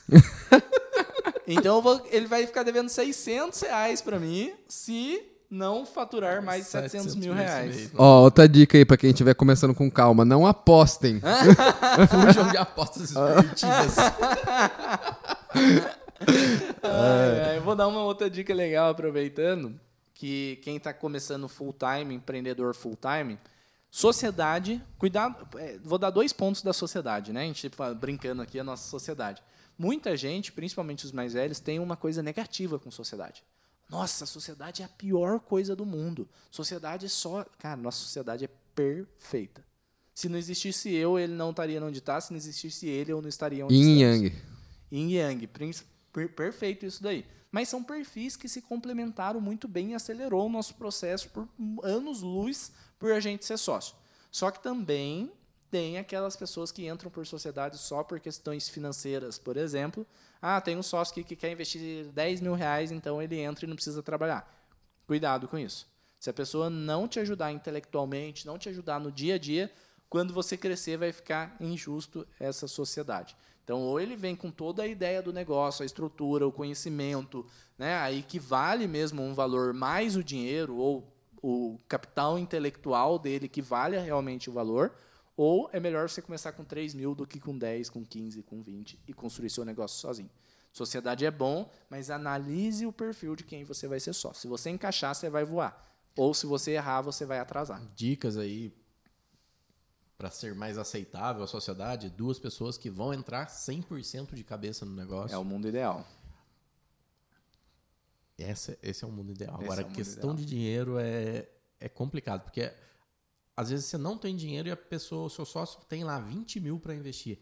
então eu vou- ele vai ficar devendo 600 reais pra mim se não faturar mais de 700 mil
esse
reais.
mês.
Ó, outra dica aí pra quem estiver começando com calma. Não apostem.
Fujam de apostas esportivas.
Ai, eu vou dar uma outra dica legal aproveitando que quem está começando full time, empreendedor full time, sociedade, cuidado, é, vou dar dois pontos da sociedade, né? A gente fala- brincando aqui a nossa sociedade. Muita gente, principalmente os mais velhos, tem uma coisa negativa com sociedade. Nossa, a sociedade é a pior coisa do mundo. Sociedade é só, cara, nossa sociedade é perfeita. Se não existisse eu, ele não estaria onde está. Se não existisse ele, eu não estaria onde
Yin
estamos.
Yang.
Yin Yang, per- perfeito isso daí. Mas são perfis que se complementaram muito bem e acelerou o nosso processo por anos-luz por a gente ser sócio. Só que também tem aquelas pessoas que entram por sociedade só por questões financeiras, por exemplo. Ah, tem um sócio aqui que quer investir 10 mil reais, então ele entra e não precisa trabalhar. Cuidado com isso. Se a pessoa não te ajudar intelectualmente, não te ajudar no dia a dia, quando você crescer vai ficar injusto essa sociedade. Então, ou ele vem com toda a ideia do negócio, a estrutura, o conhecimento, né, aí que vale mesmo um valor mais o dinheiro ou o capital intelectual dele que vale realmente o valor, ou é melhor você começar com 3 mil do que com 10, com 15, com 20 e construir seu negócio sozinho. Sociedade é bom, mas analise o perfil de quem você vai ser sócio. Se você encaixar, você vai voar. Ou se você errar, você vai atrasar.
Dicas aí para ser mais aceitável à sociedade, duas pessoas que vão entrar 100% de cabeça no negócio.
É o mundo ideal.
Essa, esse é o mundo ideal.
Esse
Agora,
é mundo
questão
ideal.
de dinheiro é, é complicado, porque às vezes você não tem dinheiro e a pessoa, o seu sócio, tem lá 20 mil para investir.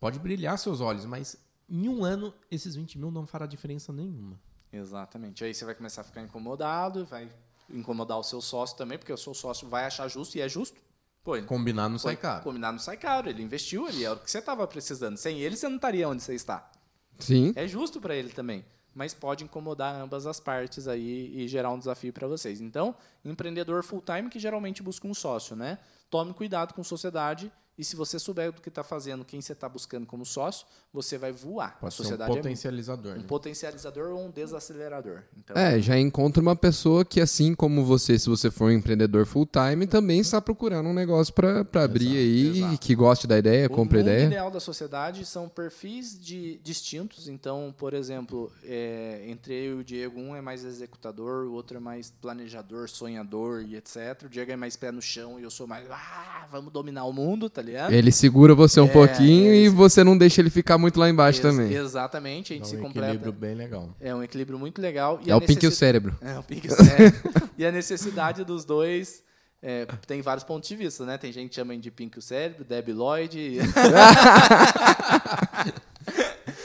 Pode brilhar seus olhos, mas em um ano esses 20 mil não fará diferença nenhuma.
Exatamente. Aí você vai começar a ficar incomodado, vai incomodar o seu sócio também, porque o seu sócio vai achar justo e é justo. Pô,
Combinar não sai
foi-
caro.
Combinar não sai caro. Ele investiu ali, era o que você estava precisando. Sem ele, você não estaria onde você está.
Sim.
É justo para ele também, mas pode incomodar ambas as partes aí e gerar um desafio para vocês. Então, empreendedor full time que geralmente busca um sócio, né? Tome cuidado com sociedade e se você souber do que está fazendo, quem você está buscando como sócio, você vai voar.
Pode
a
um
sociedade é
potencializador.
um
né?
potencializador ou um desacelerador. Então,
É, já encontra uma pessoa que, assim como você, se você for um empreendedor full time, também está procurando um negócio para abrir aí,
exato.
que goste da ideia,
O
compre a
mundo
ideia.
ideal da sociedade são perfis de, distintos. Então, por exemplo, é, entre eu e o Diego, um é mais executador, o outro é mais planejador, sonhador e etc. O Diego é mais pé no chão e eu sou mais, ah, vamos dominar o mundo, tá ligado?
Ele segura você um
É,
pouquinho
é,
e você não deixa ele ficar muito lá embaixo
Ex-
também.
Exatamente, a gente se
um
completa.
equilíbrio bem legal.
É um equilíbrio muito legal. E
É o pink e o cérebro.
É, o pink e o cérebro. e a necessidade dos dois é, tem vários pontos de vista, né? Tem gente que chama de pink e o cérebro, Debbie Lloyd. e-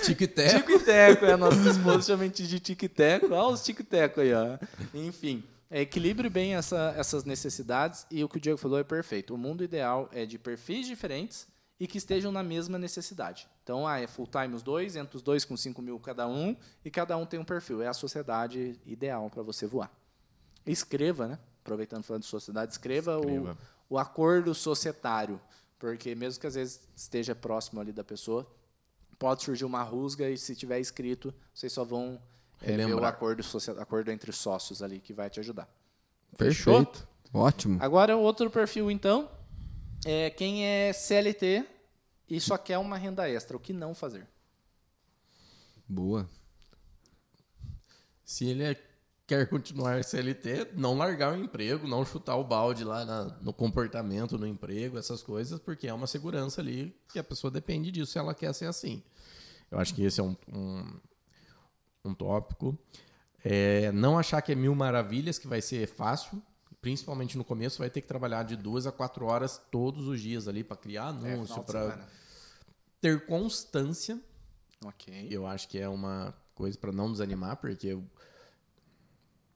Tic-tac.
Tico e Teco, é. Nossa esposa chama a gente de Tico e Teco. Olha os Tico e Teco aí, ó. Enfim, é, equilibre bem essa- essas necessidades e o que o Diego falou é perfeito. O mundo ideal é de perfis diferentes e que estejam na mesma necessidade. Então, ah, é full time os dois, entre os dois com 5 mil cada um e cada um tem um perfil. É a sociedade ideal para você voar. Escreva, né? aproveitando falando de sociedade, escreva,
Escreva.
O, o acordo societário, porque mesmo que às vezes esteja próximo ali da pessoa, pode surgir uma rusga e se tiver escrito, vocês só vão é, ver o acordo, acordo entre sócios ali que vai te ajudar. Fechou?
Perfeito. Ótimo.
Agora, o outro perfil, então, é quem é CLT e só quer uma renda extra. O que não fazer?
Boa.
Se ele é- quer continuar CLT, não largar o emprego, não chutar o balde lá na- no comportamento, no emprego, essas coisas, porque é uma segurança ali que a pessoa depende disso se ela quer ser assim. Eu acho que esse é um, um, um tópico. É, não achar que é mil maravilhas, que vai ser fácil. Principalmente no começo, vai ter que trabalhar de duas a quatro horas todos os dias ali para criar
É,
anúncio,
de
para ter constância
Ok.
eu acho que é uma coisa para não desanimar, porque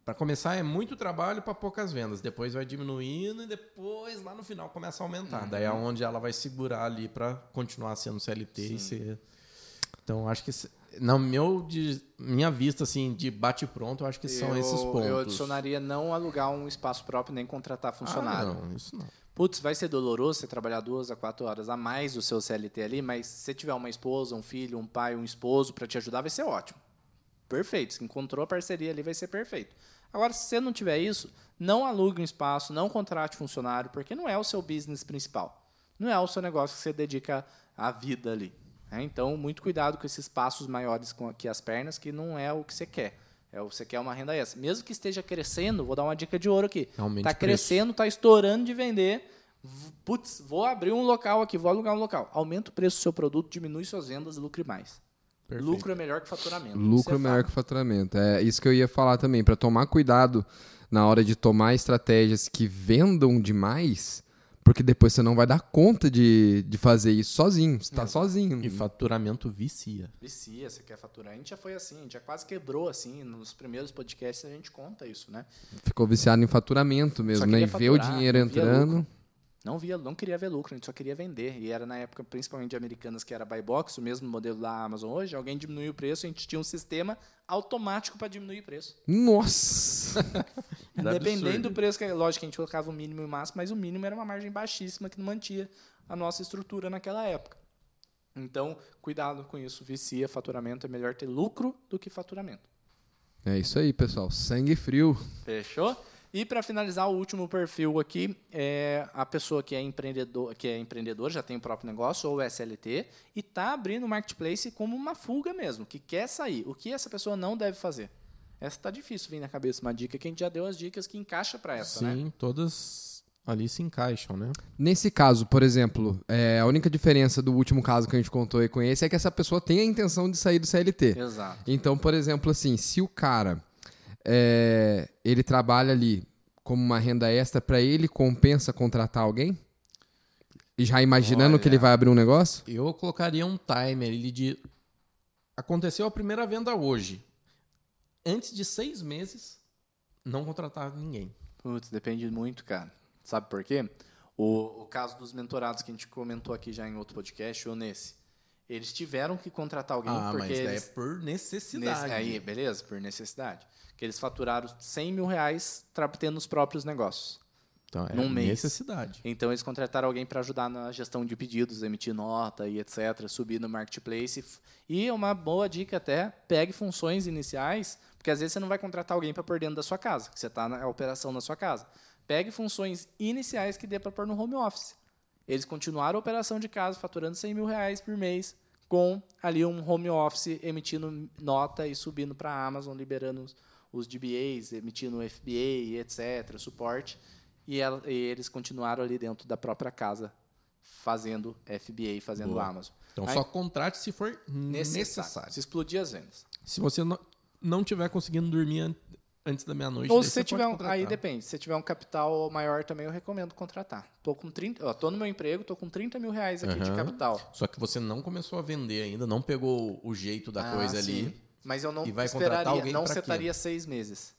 para começar é muito trabalho para poucas vendas, depois vai diminuindo e depois lá no final começa a aumentar. Daí é onde ela vai segurar ali para continuar sendo CLT e ser. Então acho que na meu de minha vista assim de bate pronto, eu acho que são
eu,
esses pontos.
Eu adicionaria não alugar um espaço próprio nem contratar funcionário.
Ah, não, isso não.
Putz, vai ser doloroso você trabalhar duas a quatro horas a mais do seu CLT ali, mas se você tiver uma esposa, um filho, um pai, um esposo para te ajudar, vai ser ótimo. Perfeito. Se encontrou a parceria ali, vai ser perfeito. Agora, se você não tiver isso, não alugue um espaço, não contrate funcionário, porque não é o seu business principal. Não é o seu negócio que você dedica a vida ali. Né? Então, muito cuidado com esses passos maiores com aqui as pernas, que não é o que você quer. É você quer uma renda extra. Mesmo que esteja crescendo, vou dar uma dica de ouro aqui. Está crescendo, está estourando de vender. Putz, vou abrir um local aqui, vou alugar um local. Aumenta o preço do seu produto, diminui suas vendas e lucre mais.
Perfeito.
Lucro é melhor que faturamento.
Lucro é
é
maior
fato.
que faturamento. É isso que eu ia falar também. Para tomar cuidado na hora de tomar estratégias que vendam demais, porque depois você não vai dar conta de, de fazer isso sozinho. Você tá sozinho.
E faturamento vicia.
Vicia, você quer faturar. A gente já foi assim, a gente já quase quebrou assim. Nos primeiros podcasts a gente conta isso, né?
Ficou viciado em faturamento mesmo, né? E ver o dinheiro entrando.
Não via, não queria ver lucro, a gente só queria vender. E era na época, principalmente de americanas, que era buy box, o mesmo modelo da Amazon hoje. Alguém diminuiu o preço, a gente tinha um sistema automático para diminuir o preço.
Nossa!
Independente
absurdo.
do preço, que lógico que a gente colocava o mínimo e o máximo, mas o mínimo era uma margem baixíssima que não mantia a nossa estrutura naquela época. Então, cuidado com isso. Vicia, faturamento, é melhor ter lucro do que faturamento.
É isso aí, pessoal. Sangue frio.
Fechou? E para finalizar, o último perfil aqui é a pessoa que é empreendedor, que é empreendedor, já tem o próprio negócio ou SLT e está abrindo o marketplace como uma fuga mesmo, que quer sair. O que essa pessoa não deve fazer? Essa tá difícil vir na cabeça uma dica que a gente já deu as dicas que encaixa para essa, né?
Sim, todas ali se encaixam, né?
Nesse caso, por exemplo, é, a única diferença do último caso que a gente contou aí com esse é que essa pessoa tem a intenção de sair do CLT.
Exato.
Então, por exemplo, assim, se o cara é, ele trabalha ali como uma renda extra, para ele compensa contratar alguém? E já imaginando que ele
Olha.
vai abrir um negócio?
Eu colocaria um timer ali de. Aconteceu a primeira venda hoje. Antes de seis meses, não contratar ninguém.
Putz, depende muito, cara. Sabe por quê? O, o caso dos mentorados que a gente comentou aqui já em outro podcast ou nesse. Eles tiveram que contratar alguém
Ah,
porque
mas é
eles,
por necessidade.
Nesse- aí, beleza, por necessidade. Que eles faturaram 100 mil reais tendo os próprios negócios.
Então, é
num mês.
necessidade.
Então eles contrataram alguém para ajudar na gestão de pedidos, emitir nota e etc, subir no marketplace. E uma boa dica até, pegue funções iniciais, porque às vezes você não vai contratar alguém para pôr dentro da sua casa, que você está na operação na sua casa. Pegue funções iniciais que dê para pôr no home office. Eles continuaram a operação de casa, faturando 100 mil reais por mês, com ali um home office emitindo nota e subindo para a Amazon, liberando os, DBAs, emitindo FBA, etc., suporte. E, ela- e eles continuaram ali dentro da própria casa, fazendo FBA, fazendo
Boa.
Amazon.
Então
Aí-
só contrate se for
Necessário.
necessário.
Se explodir as vendas.
Se você não, não tiver conseguindo dormir an- antes da meia-noite,
Ou se você tiver um, aí depende, se você tiver um capital maior também eu recomendo contratar. Tô com 30, ó, tô no meu emprego, tô com 30 mil reais aqui de
Aham.
capital.
Só que você não começou a vender ainda, não pegou o jeito da
Ah,
coisa
sim.
ali.
Mas eu não esperaria, não
pra
setaria seis meses.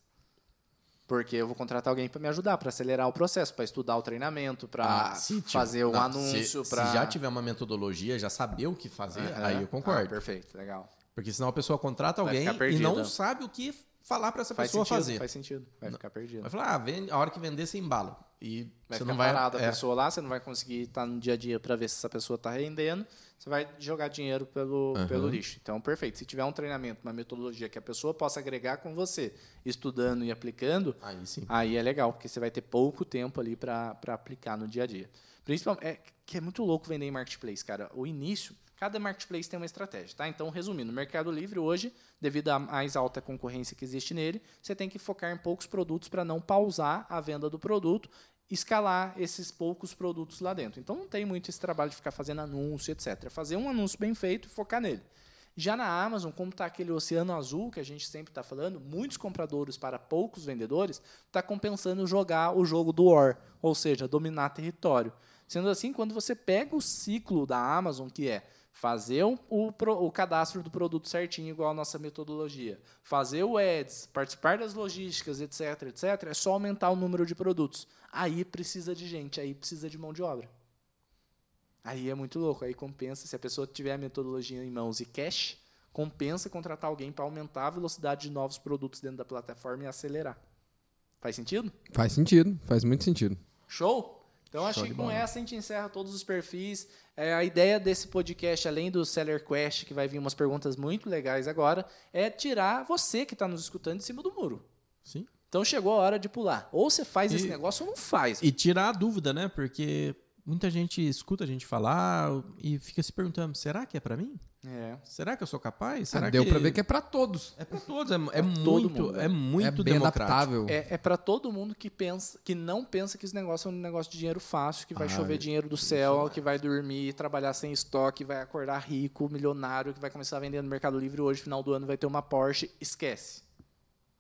Porque eu vou contratar alguém para me ajudar, para acelerar o processo, para estudar o treinamento, para
Ah,
fazer o
não,
anúncio,
se,
para
se já tiver uma metodologia, já saber o que fazer, aí eu concordo.
perfeito, legal.
Porque senão a pessoa contrata
Vai
alguém e não sabe o que falar para essa
Faz
pessoa
sentido,
fazer.
faz sentido. Vai ficar perdido.
Vai falar, ah, vende, a hora que vender, você embala. E
Vai
você
ficar
não vai.
parada a
é,
pessoa lá, você não vai conseguir estar no dia a dia para ver se essa pessoa está rendendo. Você vai jogar dinheiro pelo,
Aham.
pelo lixo. Então, perfeito. Se tiver um treinamento, uma metodologia que a pessoa possa agregar com você, estudando e aplicando,
Aí
aí é legal, porque você vai ter pouco tempo ali para aplicar no dia a dia. Principalmente, é que é muito louco vender em marketplace, cara. O início, cada marketplace tem uma estratégia, tá? Então, resumindo, o Mercado Livre hoje, devido à mais alta concorrência que existe nele, você tem que focar em poucos produtos para não pausar a venda do produto, escalar esses poucos produtos lá dentro. Então, não tem muito esse trabalho de ficar fazendo anúncio, etc. Fazer um anúncio bem feito e focar nele. Já na Amazon, como está aquele oceano azul que a gente sempre está falando, muitos compradores para poucos vendedores, está compensando jogar o jogo do War, ou seja, dominar território. Sendo assim, quando você pega o ciclo da Amazon, que é fazer o, o o cadastro do produto certinho, igual a nossa metodologia, fazer o ads, participar das logísticas, etc, etc, é só aumentar o número de produtos. Aí precisa de gente, aí precisa de mão de obra. Aí é muito louco, aí compensa, se a pessoa tiver a metodologia em mãos e cash, compensa contratar alguém para aumentar a velocidade de novos produtos dentro da plataforma e acelerar. Faz sentido?
Faz sentido, faz muito sentido.
Show? Então acho que com
bola.
essa a gente encerra todos os perfis. É, a ideia desse podcast, além do Seller Quest, que vai vir umas perguntas muito legais agora, é tirar você que está nos escutando de cima do muro.
Sim.
Então chegou a hora de pular. Ou você faz
E-
esse negócio ou não faz.
E tirar a dúvida, né? Porque muita gente escuta a gente falar e fica se perguntando: será que é pra mim?
É.
Será que eu sou capaz?
Ah,
Será
deu
que...
pra ver que é pra todos.
É pra todos, é, é
todo
muito,
mundo,
é muito
é bem
democrático.
adaptável.
É, é para todo mundo que pensa, que não pensa que esse negócio é um negócio de dinheiro fácil, que vai
Ah,
chover dinheiro do céu, que vai dormir, trabalhar sem estoque, vai acordar rico, milionário, que vai começar a vender no Mercado Livre hoje, final do ano vai ter uma Porsche. Esquece.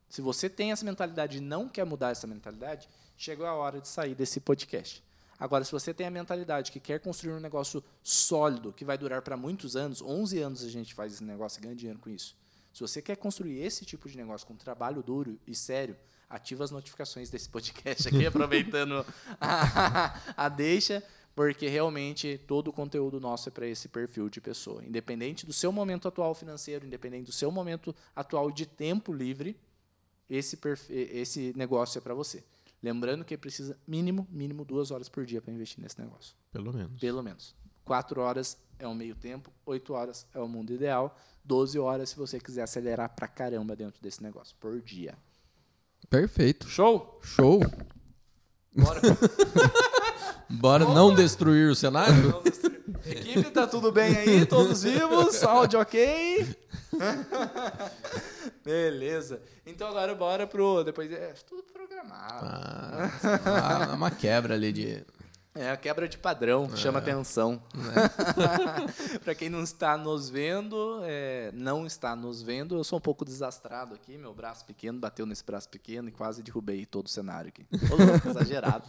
Se você tem essa mentalidade e não quer mudar essa mentalidade, chegou a hora de sair desse podcast. Agora, se você tem a mentalidade que quer construir um negócio sólido, que vai durar para muitos anos, 11 anos a gente faz esse negócio e ganha dinheiro com isso. Se você quer construir esse tipo de negócio com trabalho duro e sério, ativa as notificações desse podcast aqui, aproveitando a, a deixa, porque realmente todo o conteúdo nosso é para esse perfil de pessoa. Independente do seu momento atual financeiro, independente do seu momento atual de tempo livre, esse, esse negócio é para você. Lembrando que precisa mínimo, mínimo duas horas por dia para investir nesse negócio.
Pelo menos.
Pelo menos. Quatro horas é o meio tempo, oito horas é o mundo ideal, 12 horas se você quiser acelerar pra caramba dentro desse negócio, por dia.
Perfeito.
Show?
Show.
Bora.
Bora não destruir o cenário?
Equipe, tá tudo bem aí? Todos vivos? Áudio ok? Beleza. Então agora bora pro. Depois é tudo programado.
Ah, uma quebra ali de.
É a quebra de padrão, chama atenção. Para quem não está nos vendo, é, não está nos vendo, eu sou um pouco desastrado aqui, meu braço pequeno bateu nesse braço pequeno e quase derrubei todo o cenário aqui. Ô, exagerado.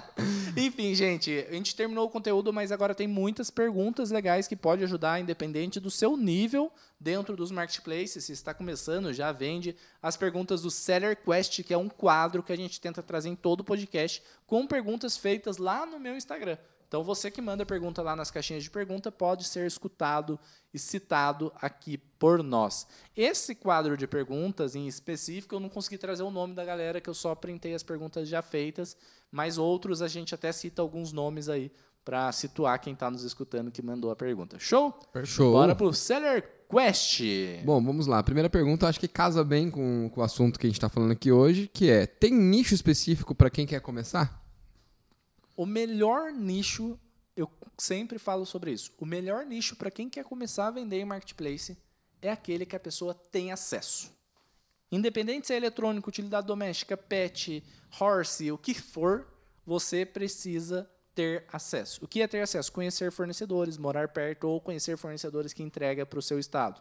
Enfim, gente, a gente terminou o conteúdo, mas agora tem muitas perguntas legais que pode ajudar, independente do seu nível dentro dos marketplaces. Se está começando, já vende as perguntas do Seller Quest, que é um quadro que a gente tenta trazer em todo o podcast, com perguntas feitas lá no meu Instagram. Então, você que manda pergunta lá nas caixinhas de pergunta pode ser escutado e citado aqui por nós. Esse quadro de perguntas em específico, eu não consegui trazer o nome da galera, que eu só printei as perguntas já feitas, mas outros a gente até cita alguns nomes aí para situar quem está nos escutando que mandou a pergunta. Show?
Show.
Bora pro Seller Quest.
Bom, vamos lá. A primeira pergunta, acho que casa bem com, com o assunto que a gente está falando aqui hoje, que é: tem nicho específico para quem quer começar?
O melhor nicho, eu sempre falo sobre isso. O melhor nicho para quem quer começar a vender em marketplace é aquele que a pessoa tem acesso. Independente se é eletrônico, utilidade doméstica, pet, horse, o que for, você precisa ter acesso. O que é ter acesso? Conhecer fornecedores, morar perto ou conhecer fornecedores que entrega para o seu estado.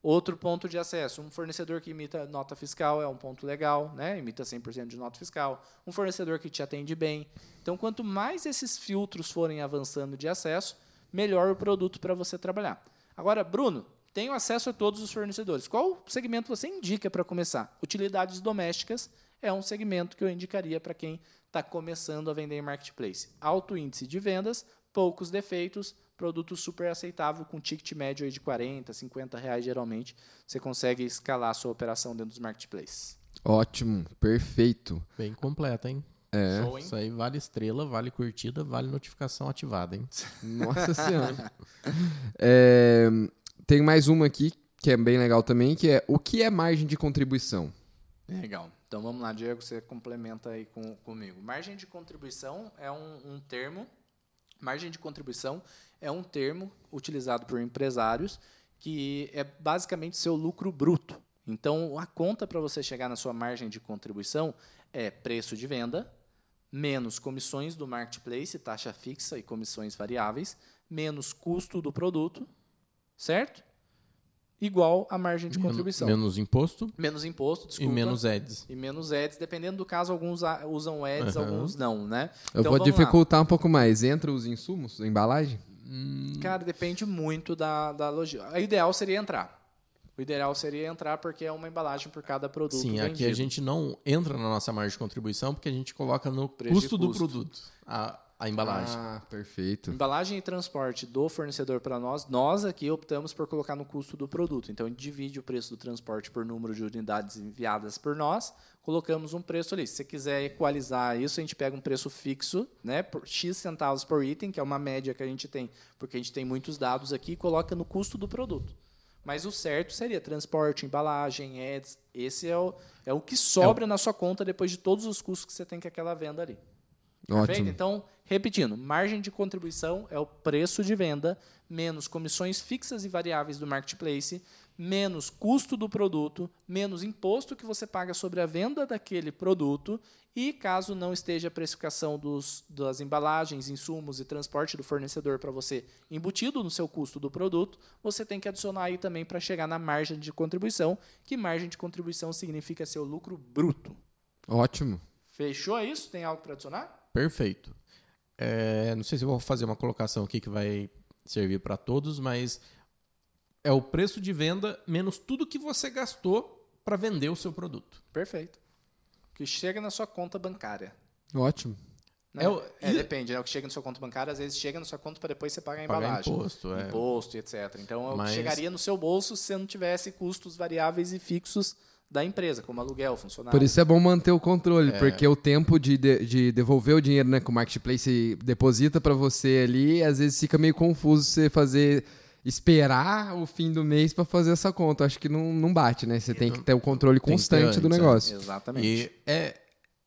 Outro ponto de acesso, um fornecedor que imita nota fiscal é um ponto legal, né? imita 100% de nota fiscal. Um fornecedor que te atende bem. Então, quanto mais esses filtros forem avançando de acesso, melhor o produto para você trabalhar. Agora, Bruno, tenho acesso a todos os fornecedores. Qual segmento você indica para começar? Utilidades domésticas é um segmento que eu indicaria para quem está começando a vender em marketplace. Alto índice de vendas, poucos defeitos, produto super aceitável, com ticket médio aí de 40, 50 reais geralmente. Você consegue escalar a sua operação dentro dos marketplaces.
Ótimo, perfeito.
Bem completa, hein?
É.
Show, hein?
Isso aí vale estrela, vale curtida, vale notificação ativada, hein?
Nossa Senhora. É, tem mais uma aqui que é bem legal também, que é o que é margem de contribuição?
Legal. Então vamos lá, Diego, você complementa aí com, comigo. Margem de contribuição é um, um termo. Margem de contribuição é um termo utilizado por empresários que é basicamente seu lucro bruto. Então, a conta para você chegar na sua margem de contribuição é preço de venda, menos comissões do marketplace, taxa fixa e comissões variáveis, menos custo do produto, certo? Igual a margem de
Men-
contribuição.
Menos imposto
Menos imposto,
e
desculpa.
menos ads.
E menos ads, dependendo do caso, alguns a- usam ads,
Aham.
alguns não, né?
Eu
Então,
vou
vamos lá.
dificultar um pouco mais. Entra os insumos, a embalagem?
Cara, depende muito da, da logística. O ideal seria entrar. O ideal seria entrar porque é uma embalagem por cada produto
Sim, aqui a
vendido.
gente não entra na nossa margem de contribuição porque a gente coloca no
Preço de
custo do
custo.
produto a, a embalagem.
Ah, perfeito.
Embalagem e transporte do fornecedor para nós, nós aqui optamos por colocar no custo do produto. Então, a gente divide o preço do transporte por número de unidades enviadas por nós, colocamos um preço ali. Se você quiser equalizar isso, a gente pega um preço fixo, né, por X centavos por item, que é uma média que a gente tem, porque a gente tem muitos dados aqui, e coloca no custo do produto. Mas o certo seria transporte, embalagem, ads. Esse é o, é o que sobra na sua conta depois de todos os custos que você tem com aquela venda ali. Perfeito?
Ótimo.
Então, repetindo, margem de contribuição é o preço de venda menos comissões fixas e variáveis do marketplace, menos custo do produto, menos imposto que você paga sobre a venda daquele produto e caso não esteja a precificação dos, das embalagens, insumos e transporte do fornecedor para você embutido no seu custo do produto, você tem que adicionar aí também para chegar na margem de contribuição, que margem de contribuição significa seu lucro bruto.
Ótimo.
Fechou isso? Tem algo para adicionar?
Perfeito. É, não sei se eu vou fazer uma colocação aqui que vai servir para todos, mas é o preço de venda menos tudo que você gastou para vender o seu produto.
Perfeito. Que chega na sua conta bancária.
Ótimo.
né?
É o-
É,
e-
depende, né? O que chega na sua conta bancária, às vezes chega na sua conta para depois você pagar a
Pagar
embalagem.
imposto, é.
Imposto etc. Então, é o que
Mas-
chegaria no seu bolso se você não tivesse custos variáveis e fixos da empresa, como aluguel, funcionário.
Por isso é bom manter o controle,
É.
porque o tempo de, de, de devolver o dinheiro né, que o marketplace deposita pra você ali, às vezes fica meio confuso você fazer esperar o fim do mês pra fazer essa conta. Acho que não, não bate, né? Você tem que ter o controle constante do
antes, é.
negócio.
Exatamente.
E é,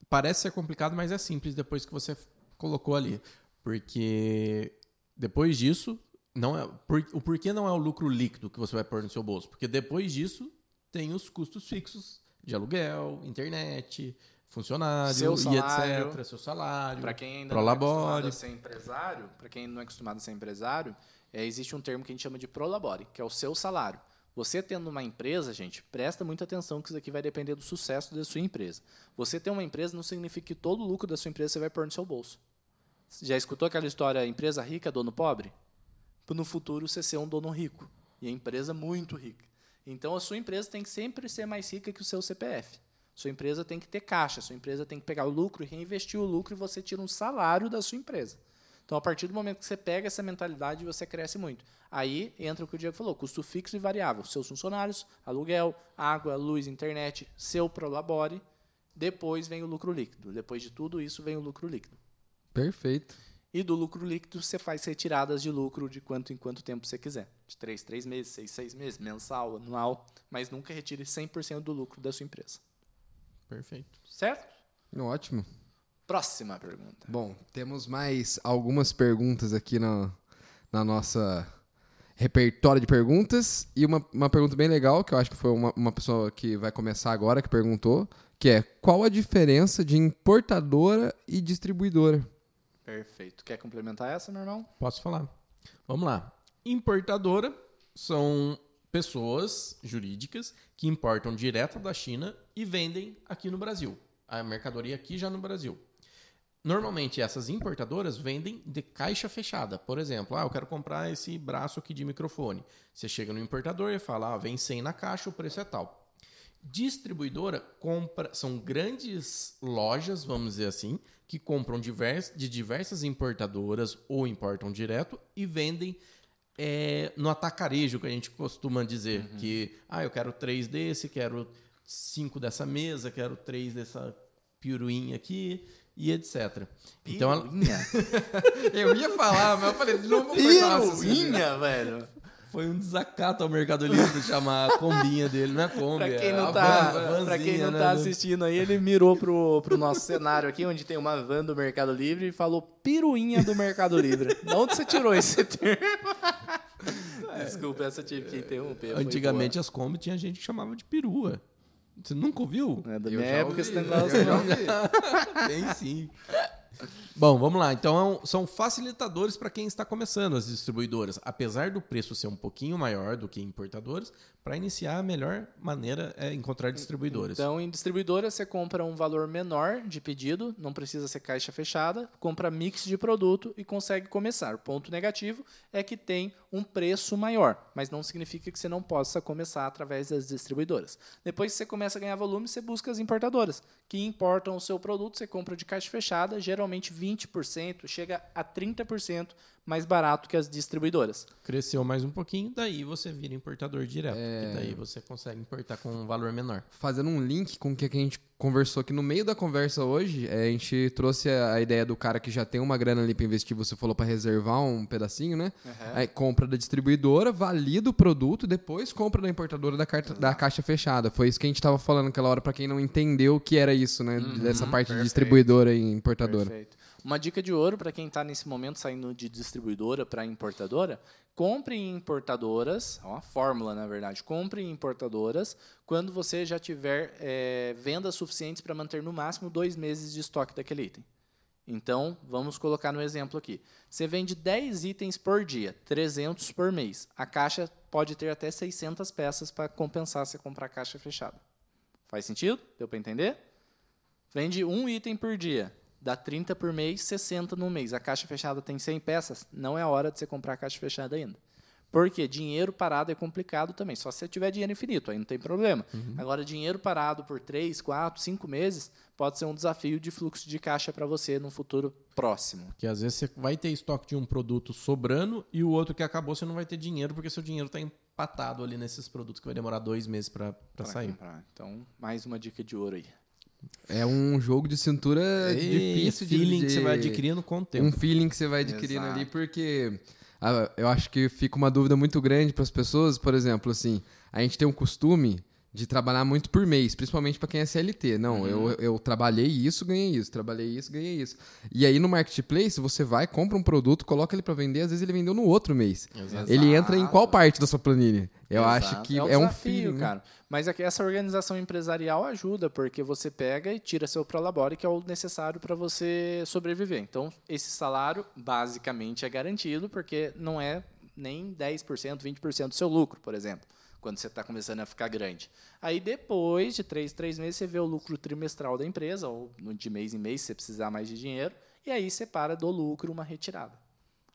parece ser complicado, mas é simples depois que você colocou ali. Porque depois disso, não é, por- o porquê não é o lucro líquido que você vai pôr no seu bolso? Porque depois disso tem os custos fixos de aluguel, internet, funcionário
Seu
e
salário.
etc. Seu salário.
Para quem ainda não é acostumado a ser empresário, para quem não é acostumado a ser empresário, é, existe um termo que a gente chama de prolabore, que é o seu salário. Você tendo uma empresa, gente, presta muita atenção que isso aqui vai depender do sucesso da sua empresa. Você ter uma empresa não significa que todo o lucro da sua empresa você vai pôr no seu bolso. Já escutou aquela história empresa rica, dono pobre? No futuro você ser um dono rico e a empresa muito rica. Então a sua empresa tem que sempre ser mais rica que o seu CPF. Sua empresa tem que ter caixa, sua empresa tem que pegar o lucro reinvestir o lucro e você tira um salário da sua empresa. Então, a partir do momento que você pega essa mentalidade, você cresce muito. Aí entra o que o Diego falou: custo fixo e variável. Seus funcionários, aluguel, água, luz, internet, seu prolabore. Depois vem o lucro líquido. Depois de tudo isso, vem o lucro líquido.
Perfeito.
E do lucro líquido, você faz retiradas de lucro de quanto em quanto tempo você quiser. De 3, 3 meses, 6, 6 meses, mensal, anual. Mas nunca retire 100% do lucro da sua empresa.
Perfeito.
Certo?
Ótimo.
Próxima pergunta.
Bom, temos mais algumas perguntas aqui na, na nossa repertório de perguntas. E uma, uma pergunta bem legal, que eu acho que foi uma, uma pessoa que vai começar agora que perguntou, que é qual a diferença de importadora e distribuidora?
Perfeito. Quer complementar essa, meu irmão?
Posso falar. Vamos lá. Importadora são pessoas jurídicas que importam direto da China e vendem aqui no Brasil. A mercadoria aqui já no Brasil. Normalmente essas importadoras vendem de caixa fechada. Por exemplo, ah, eu quero comprar esse braço aqui de microfone. Você chega no importador e fala, ah, vem 100 na caixa, o preço é tal. Distribuidora compra, são grandes lojas, vamos dizer assim, que compram divers, de diversas importadoras ou importam direto e vendem é, no atacarejo, que a gente costuma dizer.
Uhum.
Que, ah, eu quero três desse, quero cinco dessa mesa, quero três dessa piruinha aqui e etc. Então, ela-
Piruinha?
Eu ia falar, mas eu falei, não vou essa
Piruinha, velho.
Foi um desacato ao Mercado Livre chamar a combinha dele, não é Kombi.
Pra quem
é
não
a
tá,
van-
quem não
né?
tá assistindo aí, ele mirou pro, pro nosso cenário aqui, onde tem uma van do Mercado Livre e falou piruinha do Mercado Livre. De onde você tirou esse termo? Desculpa, essa eu tive que interromper.
Antigamente as Kombi tinha gente que chamava de perua. Você nunca ouviu?
É, da minha época
ouvi,
esse negócio
ouvi.
Tem sim. Bom, vamos lá. Então, são facilitadores para quem está começando as distribuidoras. Apesar do preço ser um pouquinho maior do que importadores, para iniciar, a melhor maneira é encontrar distribuidores.
Então, em distribuidora, você compra um valor menor de pedido, não precisa ser caixa fechada, compra mix de produto e consegue começar. O ponto negativo é que tem um preço maior, mas não significa que você não possa começar através das distribuidoras. Depois que você começa a ganhar volume, você busca as importadoras, que importam o seu produto, você compra de caixa fechada, geralmente 20%, chega a 30% mais barato que as distribuidoras.
Cresceu mais um pouquinho, daí você vira importador direto. Que daí você consegue importar com um valor menor.
Fazendo um link com o que a gente conversou aqui no meio da conversa hoje, é, a gente trouxe a, ideia do cara que já tem uma grana ali para investir, você falou para reservar um pedacinho, né? Aí compra da distribuidora, valida o produto, depois compra da importadora da, carta, da caixa fechada. Foi isso que a gente tava falando aquela hora para quem não entendeu o que era isso, né? Dessa parte de
perfeito.
distribuidora e importadora.
Perfeito. Uma dica de ouro para quem está nesse momento saindo de distribuidora para importadora: compre em importadoras, é uma fórmula na verdade, compre em importadoras quando você já tiver eh, vendas suficientes para manter no máximo dois meses de estoque daquele item. Então, vamos colocar no exemplo aqui. Você vende 10 itens por dia, 300 por mês. A caixa pode ter até 600 peças para compensar você comprar caixa fechada. Faz sentido? Deu para entender? Vende um item por dia, dá 30 por mês, 60 no mês. A caixa fechada tem 100 peças, não é a hora de você comprar a caixa fechada ainda. Porque dinheiro parado é complicado também. Só se você tiver dinheiro infinito, aí não tem problema. Agora, dinheiro parado por 3, 4, 5 meses pode ser um desafio de fluxo de caixa para você no futuro próximo.
Porque às vezes você vai ter estoque de um produto sobrando e o outro que acabou você não vai ter dinheiro porque seu dinheiro está empatado ali nesses produtos que vai demorar dois meses para sair.
comprar. Então, mais uma dica de ouro aí.
É um jogo de cintura
É
difícil de
feeling que você vai adquirindo com o tempo.
Um feeling que você vai adquirindo
Exato.
ali, porque ah, eu acho que fica uma dúvida muito grande para as pessoas. Por exemplo, assim, a gente tem um costume de trabalhar muito por mês, principalmente para quem é CLT. Não, eu, eu trabalhei isso, ganhei isso, trabalhei isso, ganhei isso. E aí no marketplace você vai, compra um produto, coloca ele para vender, às vezes ele vendeu no outro mês.
Exato.
Ele entra em qual parte da sua planilha? Eu
Exato.
acho que
é um,
é um
desafio,
feeling, né?
cara. Mas é que essa organização empresarial ajuda, porque você pega e tira seu prolabore, que é o necessário para você sobreviver. Então, esse salário basicamente é garantido, porque não é nem 10%, 20% do seu lucro, por exemplo, quando você está começando a ficar grande. Aí, depois de três, três meses, você vê o lucro trimestral da empresa, ou de mês em mês, se você precisar mais de dinheiro, e aí separa do lucro uma retirada.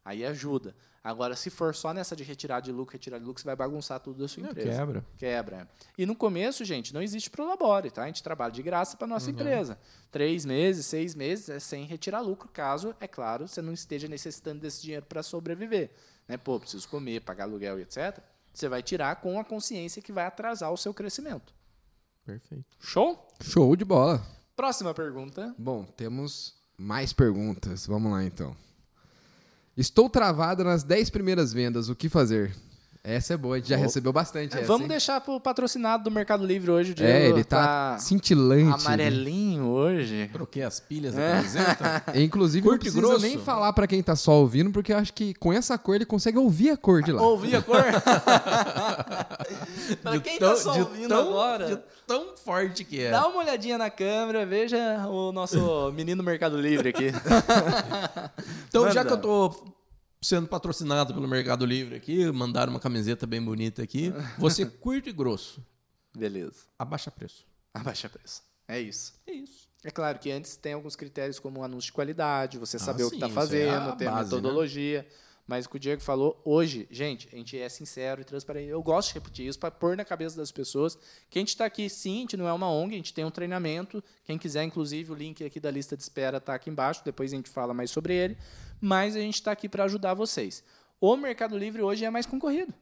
Aí ajuda. Agora, se for só nessa de retirar de lucro, retirar de lucro, você vai bagunçar tudo da sua
Não,
empresa.
quebra.
Quebra. é. E no começo, gente, não existe prolabore, tá? A gente trabalha de graça para nossa empresa. Três meses, seis meses é sem retirar lucro, caso, é claro, você não esteja necessitando desse dinheiro para sobreviver. Né? Pô, preciso comer, pagar aluguel e etc. Você vai tirar com a consciência que vai atrasar o seu crescimento.
Perfeito.
Show?
Show de bola.
Próxima pergunta.
Bom, temos mais perguntas. Vamos lá então. Estou travado nas 10 primeiras vendas, o que fazer? Essa é boa, a gente já
Opa.
recebeu bastante. essa,
Vamos
hein?
deixar pro patrocinado do Mercado Livre hoje. O
É,
Diego
ele tá cintilante.
amarelinho hoje.
Troquei as pilhas da
É.
camiseta.
Inclusive, não
Curto e
precisa
grosso.
nem falar pra quem tá só ouvindo, porque eu acho que com essa cor ele consegue ouvir a cor de lá.
Ouvi a cor? pra
De
quem
tão-
tá só
de
ouvindo
tão-
agora,
de tão forte que é.
dá uma olhadinha na câmera, veja o nosso menino Mercado Livre aqui.
Então, já
Manda.
que eu tô sendo patrocinado pelo Mercado Livre aqui, mandaram uma camiseta bem bonita aqui, você curto e grosso,
Beleza.
abaixa preço.
Abaixa preço. É isso.
É isso.
É claro que antes tem alguns critérios como anúncio de qualidade, você
Ah,
saber o que está
é
fazendo,
a
ter
base, né?
metodologia. Mas o que o Diego falou hoje, gente, a gente é sincero e transparente. Eu gosto de repetir isso para pôr na cabeça das pessoas que a gente está aqui, sim, a gente não é uma ONG, a gente tem um treinamento. Quem quiser, inclusive, o link aqui da lista de espera está aqui embaixo, depois a gente fala mais sobre ele. Mas a gente está aqui para ajudar vocês. O Mercado Livre hoje é mais concorrido.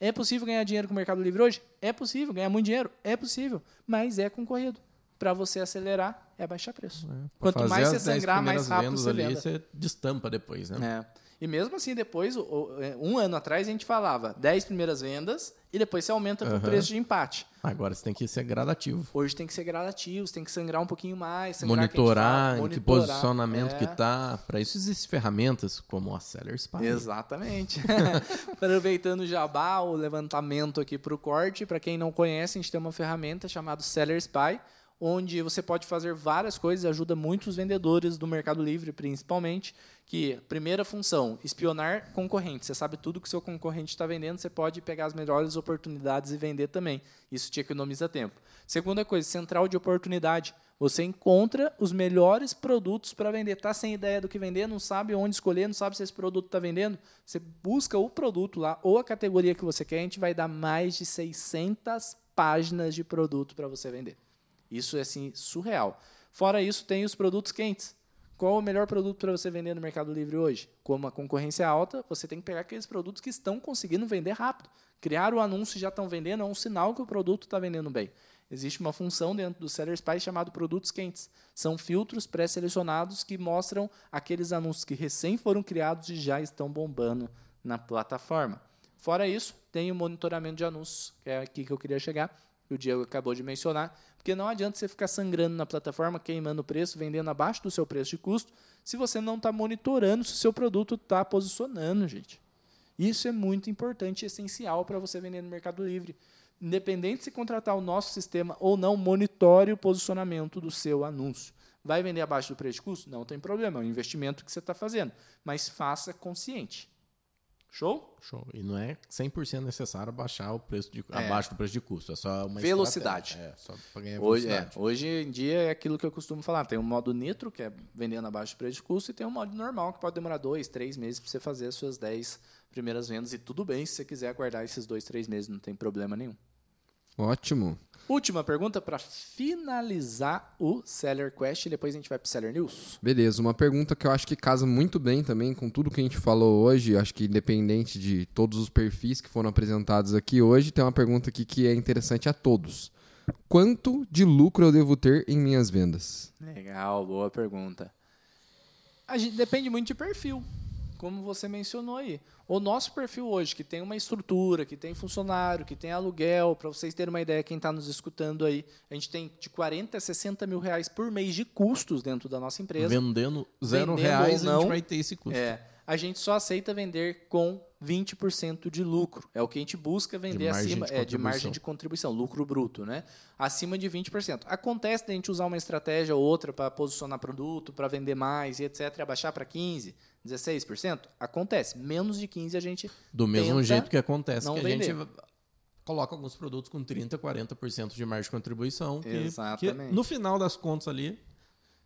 É possível ganhar dinheiro com o Mercado Livre hoje? É possível. Ganhar muito dinheiro? É possível. Mas é concorrido. Para você acelerar, é baixar preço.
É,
Quanto mais você
as 10
sangrar, mais rápido você
ali,
venda.
você destampa depois, né?
É. E mesmo assim, depois, é, um ano atrás, a gente falava 10 primeiras vendas e depois você aumenta para o preço de empate.
Agora você tem que ser gradativo.
Hoje tem que ser gradativo, você tem que sangrar um pouquinho mais.
Monitorar
fala,
em que
monitorar.
posicionamento
É.
que tá. Para isso existem ferramentas como a Seller Spy.
Exatamente. Aproveitando o jabá, o levantamento aqui para o corte. Para quem não conhece, a gente tem uma ferramenta chamada Seller Spy, onde você pode fazer várias coisas, ajuda muitos vendedores do Mercado Livre, principalmente. Que primeira função, espionar concorrente. Você sabe tudo que seu concorrente está vendendo, você pode pegar as melhores oportunidades e vender também. Isso te economiza tempo. Segunda coisa, central de oportunidade. Você encontra os melhores produtos para vender. Tá sem ideia do que vender, não sabe onde escolher, não sabe se esse produto está vendendo. Você busca o produto lá ou a categoria que você quer. A gente vai dar mais de 600 páginas de produto para você vender. Isso é assim surreal. Fora isso, tem os produtos quentes. Qual o melhor produto para você vender no Mercado Livre hoje? Como a concorrência é alta, você tem que pegar aqueles produtos que estão conseguindo vender rápido. Criar o anúncio e já estão vendendo é um sinal que o produto está vendendo bem. Existe uma função dentro do Seller Spy chamado produtos quentes. São filtros pré-selecionados que mostram aqueles anúncios que recém foram criados e já estão bombando na plataforma. Fora isso, tem o monitoramento de anúncios, que é aqui que eu queria chegar, que o Diego acabou de mencionar, porque não adianta você ficar sangrando na plataforma, queimando o preço, vendendo abaixo do seu preço de custo, se você não está monitorando se o seu produto está posicionando, gente. Isso é muito importante e essencial para você vender no Mercado Livre. Independente de se contratar o nosso sistema ou não, monitore o posicionamento do seu anúncio. Vai vender abaixo do preço de custo? Não tem problema, é um investimento que você está fazendo. Mas faça consciente. Show?
Show. E não é 100% necessário baixar o preço de,
É.
abaixo do preço de custo. É só uma
Velocidade.
É, só para ganhar
Hoje, é,
velocidade.
hoje em dia é aquilo que eu costumo falar. Tem um modo nitro, que é vendendo abaixo do preço de custo, e tem um modo normal, que pode demorar dois, três meses para você fazer as suas 10 primeiras vendas. E tudo bem se você quiser aguardar esses dois, três meses, não tem problema nenhum.
Ótimo.
Última pergunta para finalizar o Seller Quest e depois a gente vai para o Seller News.
Beleza, uma pergunta que eu acho que casa muito bem também com tudo que a gente falou hoje, acho que independente de todos os perfis que foram apresentados aqui hoje, tem uma pergunta aqui que é interessante a todos. Quanto de lucro eu devo ter em minhas vendas?
Legal, boa pergunta. A gente depende muito de perfil, como você mencionou aí. O nosso perfil hoje, que tem uma estrutura, que tem funcionário, que tem aluguel, para vocês terem uma ideia, quem está nos escutando aí, a gente tem de 40 a 60 mil reais por mês de custos dentro da nossa empresa.
Vendendo zero
Vendendo
reais,
ou
a gente
não,
vai ter esse custo.
É, a gente só aceita vender com 20% de lucro. É o que a gente busca vender
margem
acima
de
é, de margem de contribuição, lucro bruto, né? Acima de 20%. Acontece da gente usar uma estratégia ou outra para posicionar produto, para vender mais e etc, e abaixar para 15, 16%? Acontece. Menos de 15 a gente
Do mesmo jeito que acontece que a
vender.
gente coloca alguns produtos com 30, 40% de margem de contribuição. que-
Exatamente.
Que, no final das contas ali,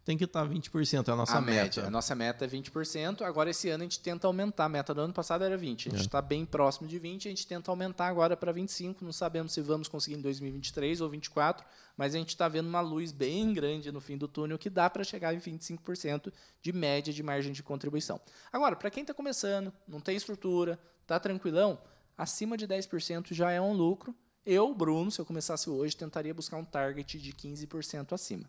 tem que estar 20%, é a nossa
a
meta.
média. A nossa meta é 20%. Agora, esse ano, a gente tenta aumentar. A meta do ano passado era 20%. A gente
É.
está bem próximo de 20%. A gente tenta aumentar agora para 25%. Não sabemos se vamos conseguir em 2023 ou 2024. Mas a gente está vendo uma luz bem grande no fim do túnel que dá para chegar em 25% de média de margem de contribuição. Agora, para quem está começando, não tem estrutura, está tranquilão, acima de 10% já é um lucro. Eu, Bruno, se eu começasse hoje, tentaria buscar um target de 15% acima.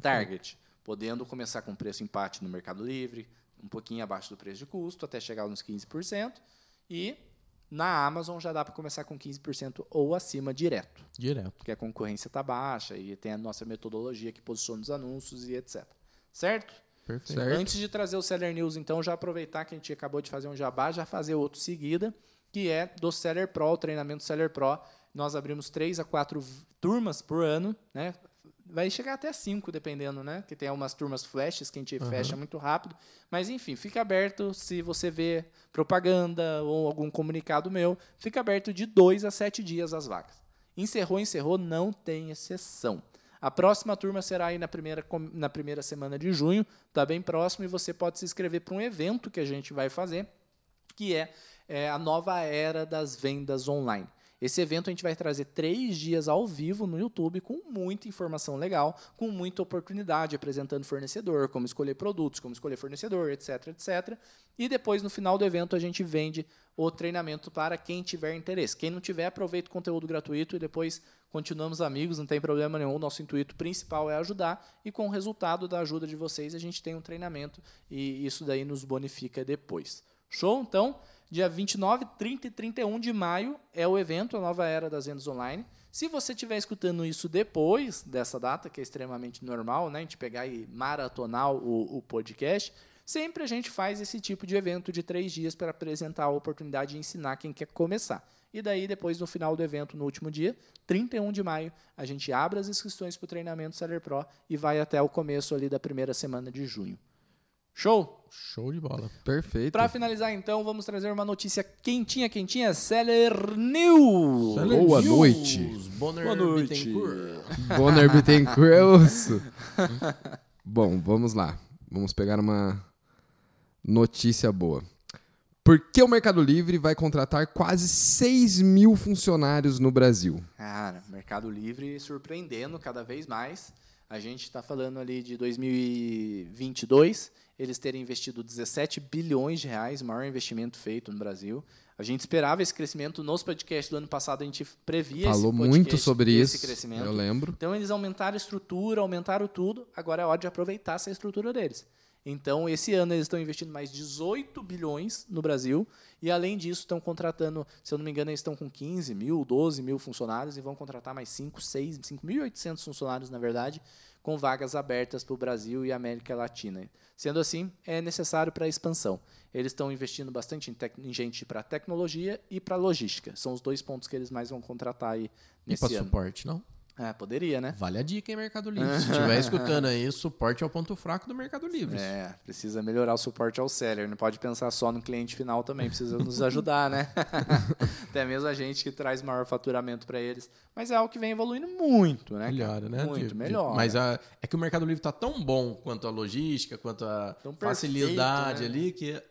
Target, podendo começar com preço empate no Mercado Livre, um pouquinho abaixo do preço de custo, até chegar nos 15%. E na Amazon já dá para começar com 15% ou acima direto,
Direto.
porque a concorrência está baixa e tem a nossa metodologia que posiciona os anúncios e etc. Certo?
Perfeito.
Certo.
Antes de trazer o Seller News, então, já aproveitar que a gente acabou de fazer um jabá, já fazer outro seguida, que é do Seller Pro, o treinamento Seller Pro. Nós abrimos três a quatro turmas por ano, né? Vai chegar até cinco, dependendo, né? Que tem umas turmas flashes que a gente fecha muito rápido. Mas, enfim, fica aberto se você vê propaganda ou algum comunicado meu. Fica aberto de dois a sete dias as vagas. Encerrou, encerrou, não tem exceção. A próxima turma será aí na primeira, na primeira semana de junho, está bem próximo, e você pode se inscrever para um evento que a gente vai fazer, que é, é a nova era das vendas online. Esse evento a gente vai trazer três dias ao vivo no YouTube com muita informação legal, com muita oportunidade, apresentando fornecedor, como escolher produtos, como escolher fornecedor, etc, etc. E depois, no final do evento, a gente vende o treinamento para quem tiver interesse. Quem não tiver, aproveita o conteúdo gratuito e depois continuamos amigos, não tem problema nenhum. Nosso intuito principal é ajudar e com o resultado da ajuda de vocês, a gente tem um treinamento e isso daí nos bonifica depois. Show? Então, Dia 29, 30 e 31 de maio é o evento, a nova era das vendas online. Se você estiver escutando isso depois dessa data, que é extremamente normal, né? A gente pegar e maratonar o, o podcast, sempre a gente faz esse tipo de evento de três dias para apresentar a oportunidade de ensinar quem quer começar. E daí, depois, no final do evento, no último dia, 31 de maio, a gente abre as inscrições para o treinamento Seller Pro e vai até o começo ali da primeira semana de junho. Show?
Show de bola.
Perfeito.
Para finalizar, então, vamos trazer uma notícia quentinha, quentinha, Seller News.
Seller
Boa
News.
noite.
Bonner
Boa noite.
Bittencourt.
Bonner Bittencourt é osso. Bom, vamos lá. Vamos pegar uma notícia boa. Por que o Mercado Livre vai contratar quase 6 mil funcionários no Brasil?
Cara, Mercado Livre surpreendendo cada vez mais. A gente está falando ali de 2022, eles terem investido 17 bilhões de reais, o maior investimento feito no Brasil. A gente esperava esse crescimento nos podcasts do ano passado, a gente previa
Falou
podcast,
muito sobre
esse
isso.
crescimento.
Eu lembro.
Então eles aumentaram a estrutura, aumentaram tudo. Agora é hora de aproveitar essa estrutura deles. Então, esse ano eles estão investindo mais 18 bilhões no Brasil. E, além disso, estão contratando, se eu não me engano, eles estão com 15 mil, 12 mil funcionários e vão contratar mais 5, 6, 5.800 funcionários, na verdade, com vagas abertas para o Brasil e América Latina. Sendo assim, é necessário para a expansão. Eles estão investindo bastante em, em gente para tecnologia e para logística. São os dois pontos que eles mais vão contratar aí
E
nesse
para
ano.
suporte, não?
É, poderia, né?
Vale a dica, hein, Mercado Livre. Se estiver escutando aí, suporte é o ponto fraco do Mercado Livre.
É, precisa melhorar o suporte ao seller. Não pode pensar só no cliente final também. Precisa nos ajudar, né? Até mesmo a gente que traz maior faturamento para eles. Mas é algo que vem evoluindo muito, né?
Melhora, né?
Muito,
De-
melhor.
Mas a- é que o Mercado Livre tá tão bom quanto a logística, quanto a
Tão
facilidade
perfeito, né?
ali, que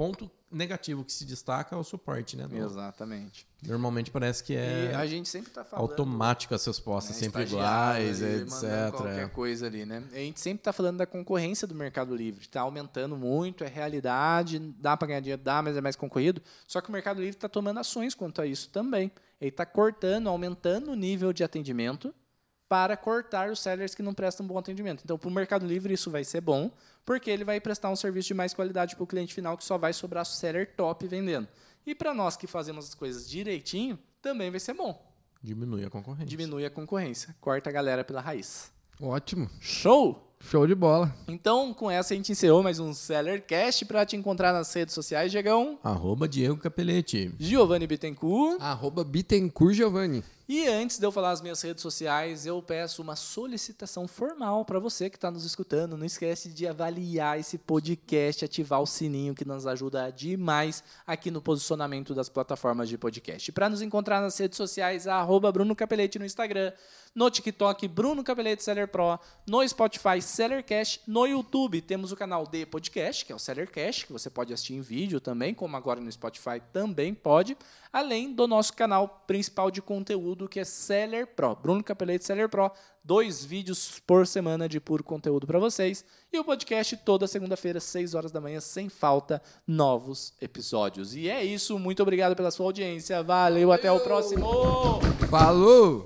ponto negativo que se destaca é o suporte, né? Não-
Exatamente.
Normalmente parece que
E
é
a gente sempre tá falando...
automático as respostas
né,
sempre iguais,
ali,
etc.
Qualquer coisa ali, né? A gente sempre está falando da concorrência do Mercado Livre. Está aumentando muito, é realidade, dá para ganhar dinheiro, dá, mas é mais concorrido. Só que o Mercado Livre está tomando ações quanto a isso também. Ele está cortando, aumentando o nível de atendimento para cortar os sellers que não prestam bom atendimento. Então, para o Mercado Livre, isso vai ser bom, porque ele vai prestar um serviço de mais qualidade para o cliente final, que só vai sobrar seller top vendendo. E para nós que fazemos as coisas direitinho, também vai ser bom.
Diminui a concorrência.
Diminui a concorrência, corta a galera pela raiz.
Ótimo.
Show!
Show de bola.
Então, com essa, a gente encerrou mais um Sellercast. Para te encontrar nas redes sociais, Diegão,
Arroba Diego Capelete.
Giovanni Bittencourt.
Arroba Bittencourt Giovanni.
E antes de eu falar as minhas redes sociais, eu peço uma solicitação formal para você que está nos escutando. Não esquece de avaliar esse podcast, ativar o sininho que nos ajuda demais aqui no posicionamento das plataformas de podcast. Para nos encontrar nas redes sociais, arroba Bruno Capelete no Instagram, no TikTok, Bruno Capelete Seller Pro, no Spotify, Sellercast, no YouTube temos o canal de podcast, que é o Sellercast, que você pode assistir em vídeo também, como agora no Spotify também pode, além do nosso canal principal de conteúdo, que é Seller Pro, Bruno Capelete Seller Pro, dois vídeos por semana de puro conteúdo para vocês, e o podcast toda segunda-feira, 6 horas da manhã, sem falta, novos episódios. E é isso, muito obrigado pela sua audiência, valeu, até o próximo!
Falou!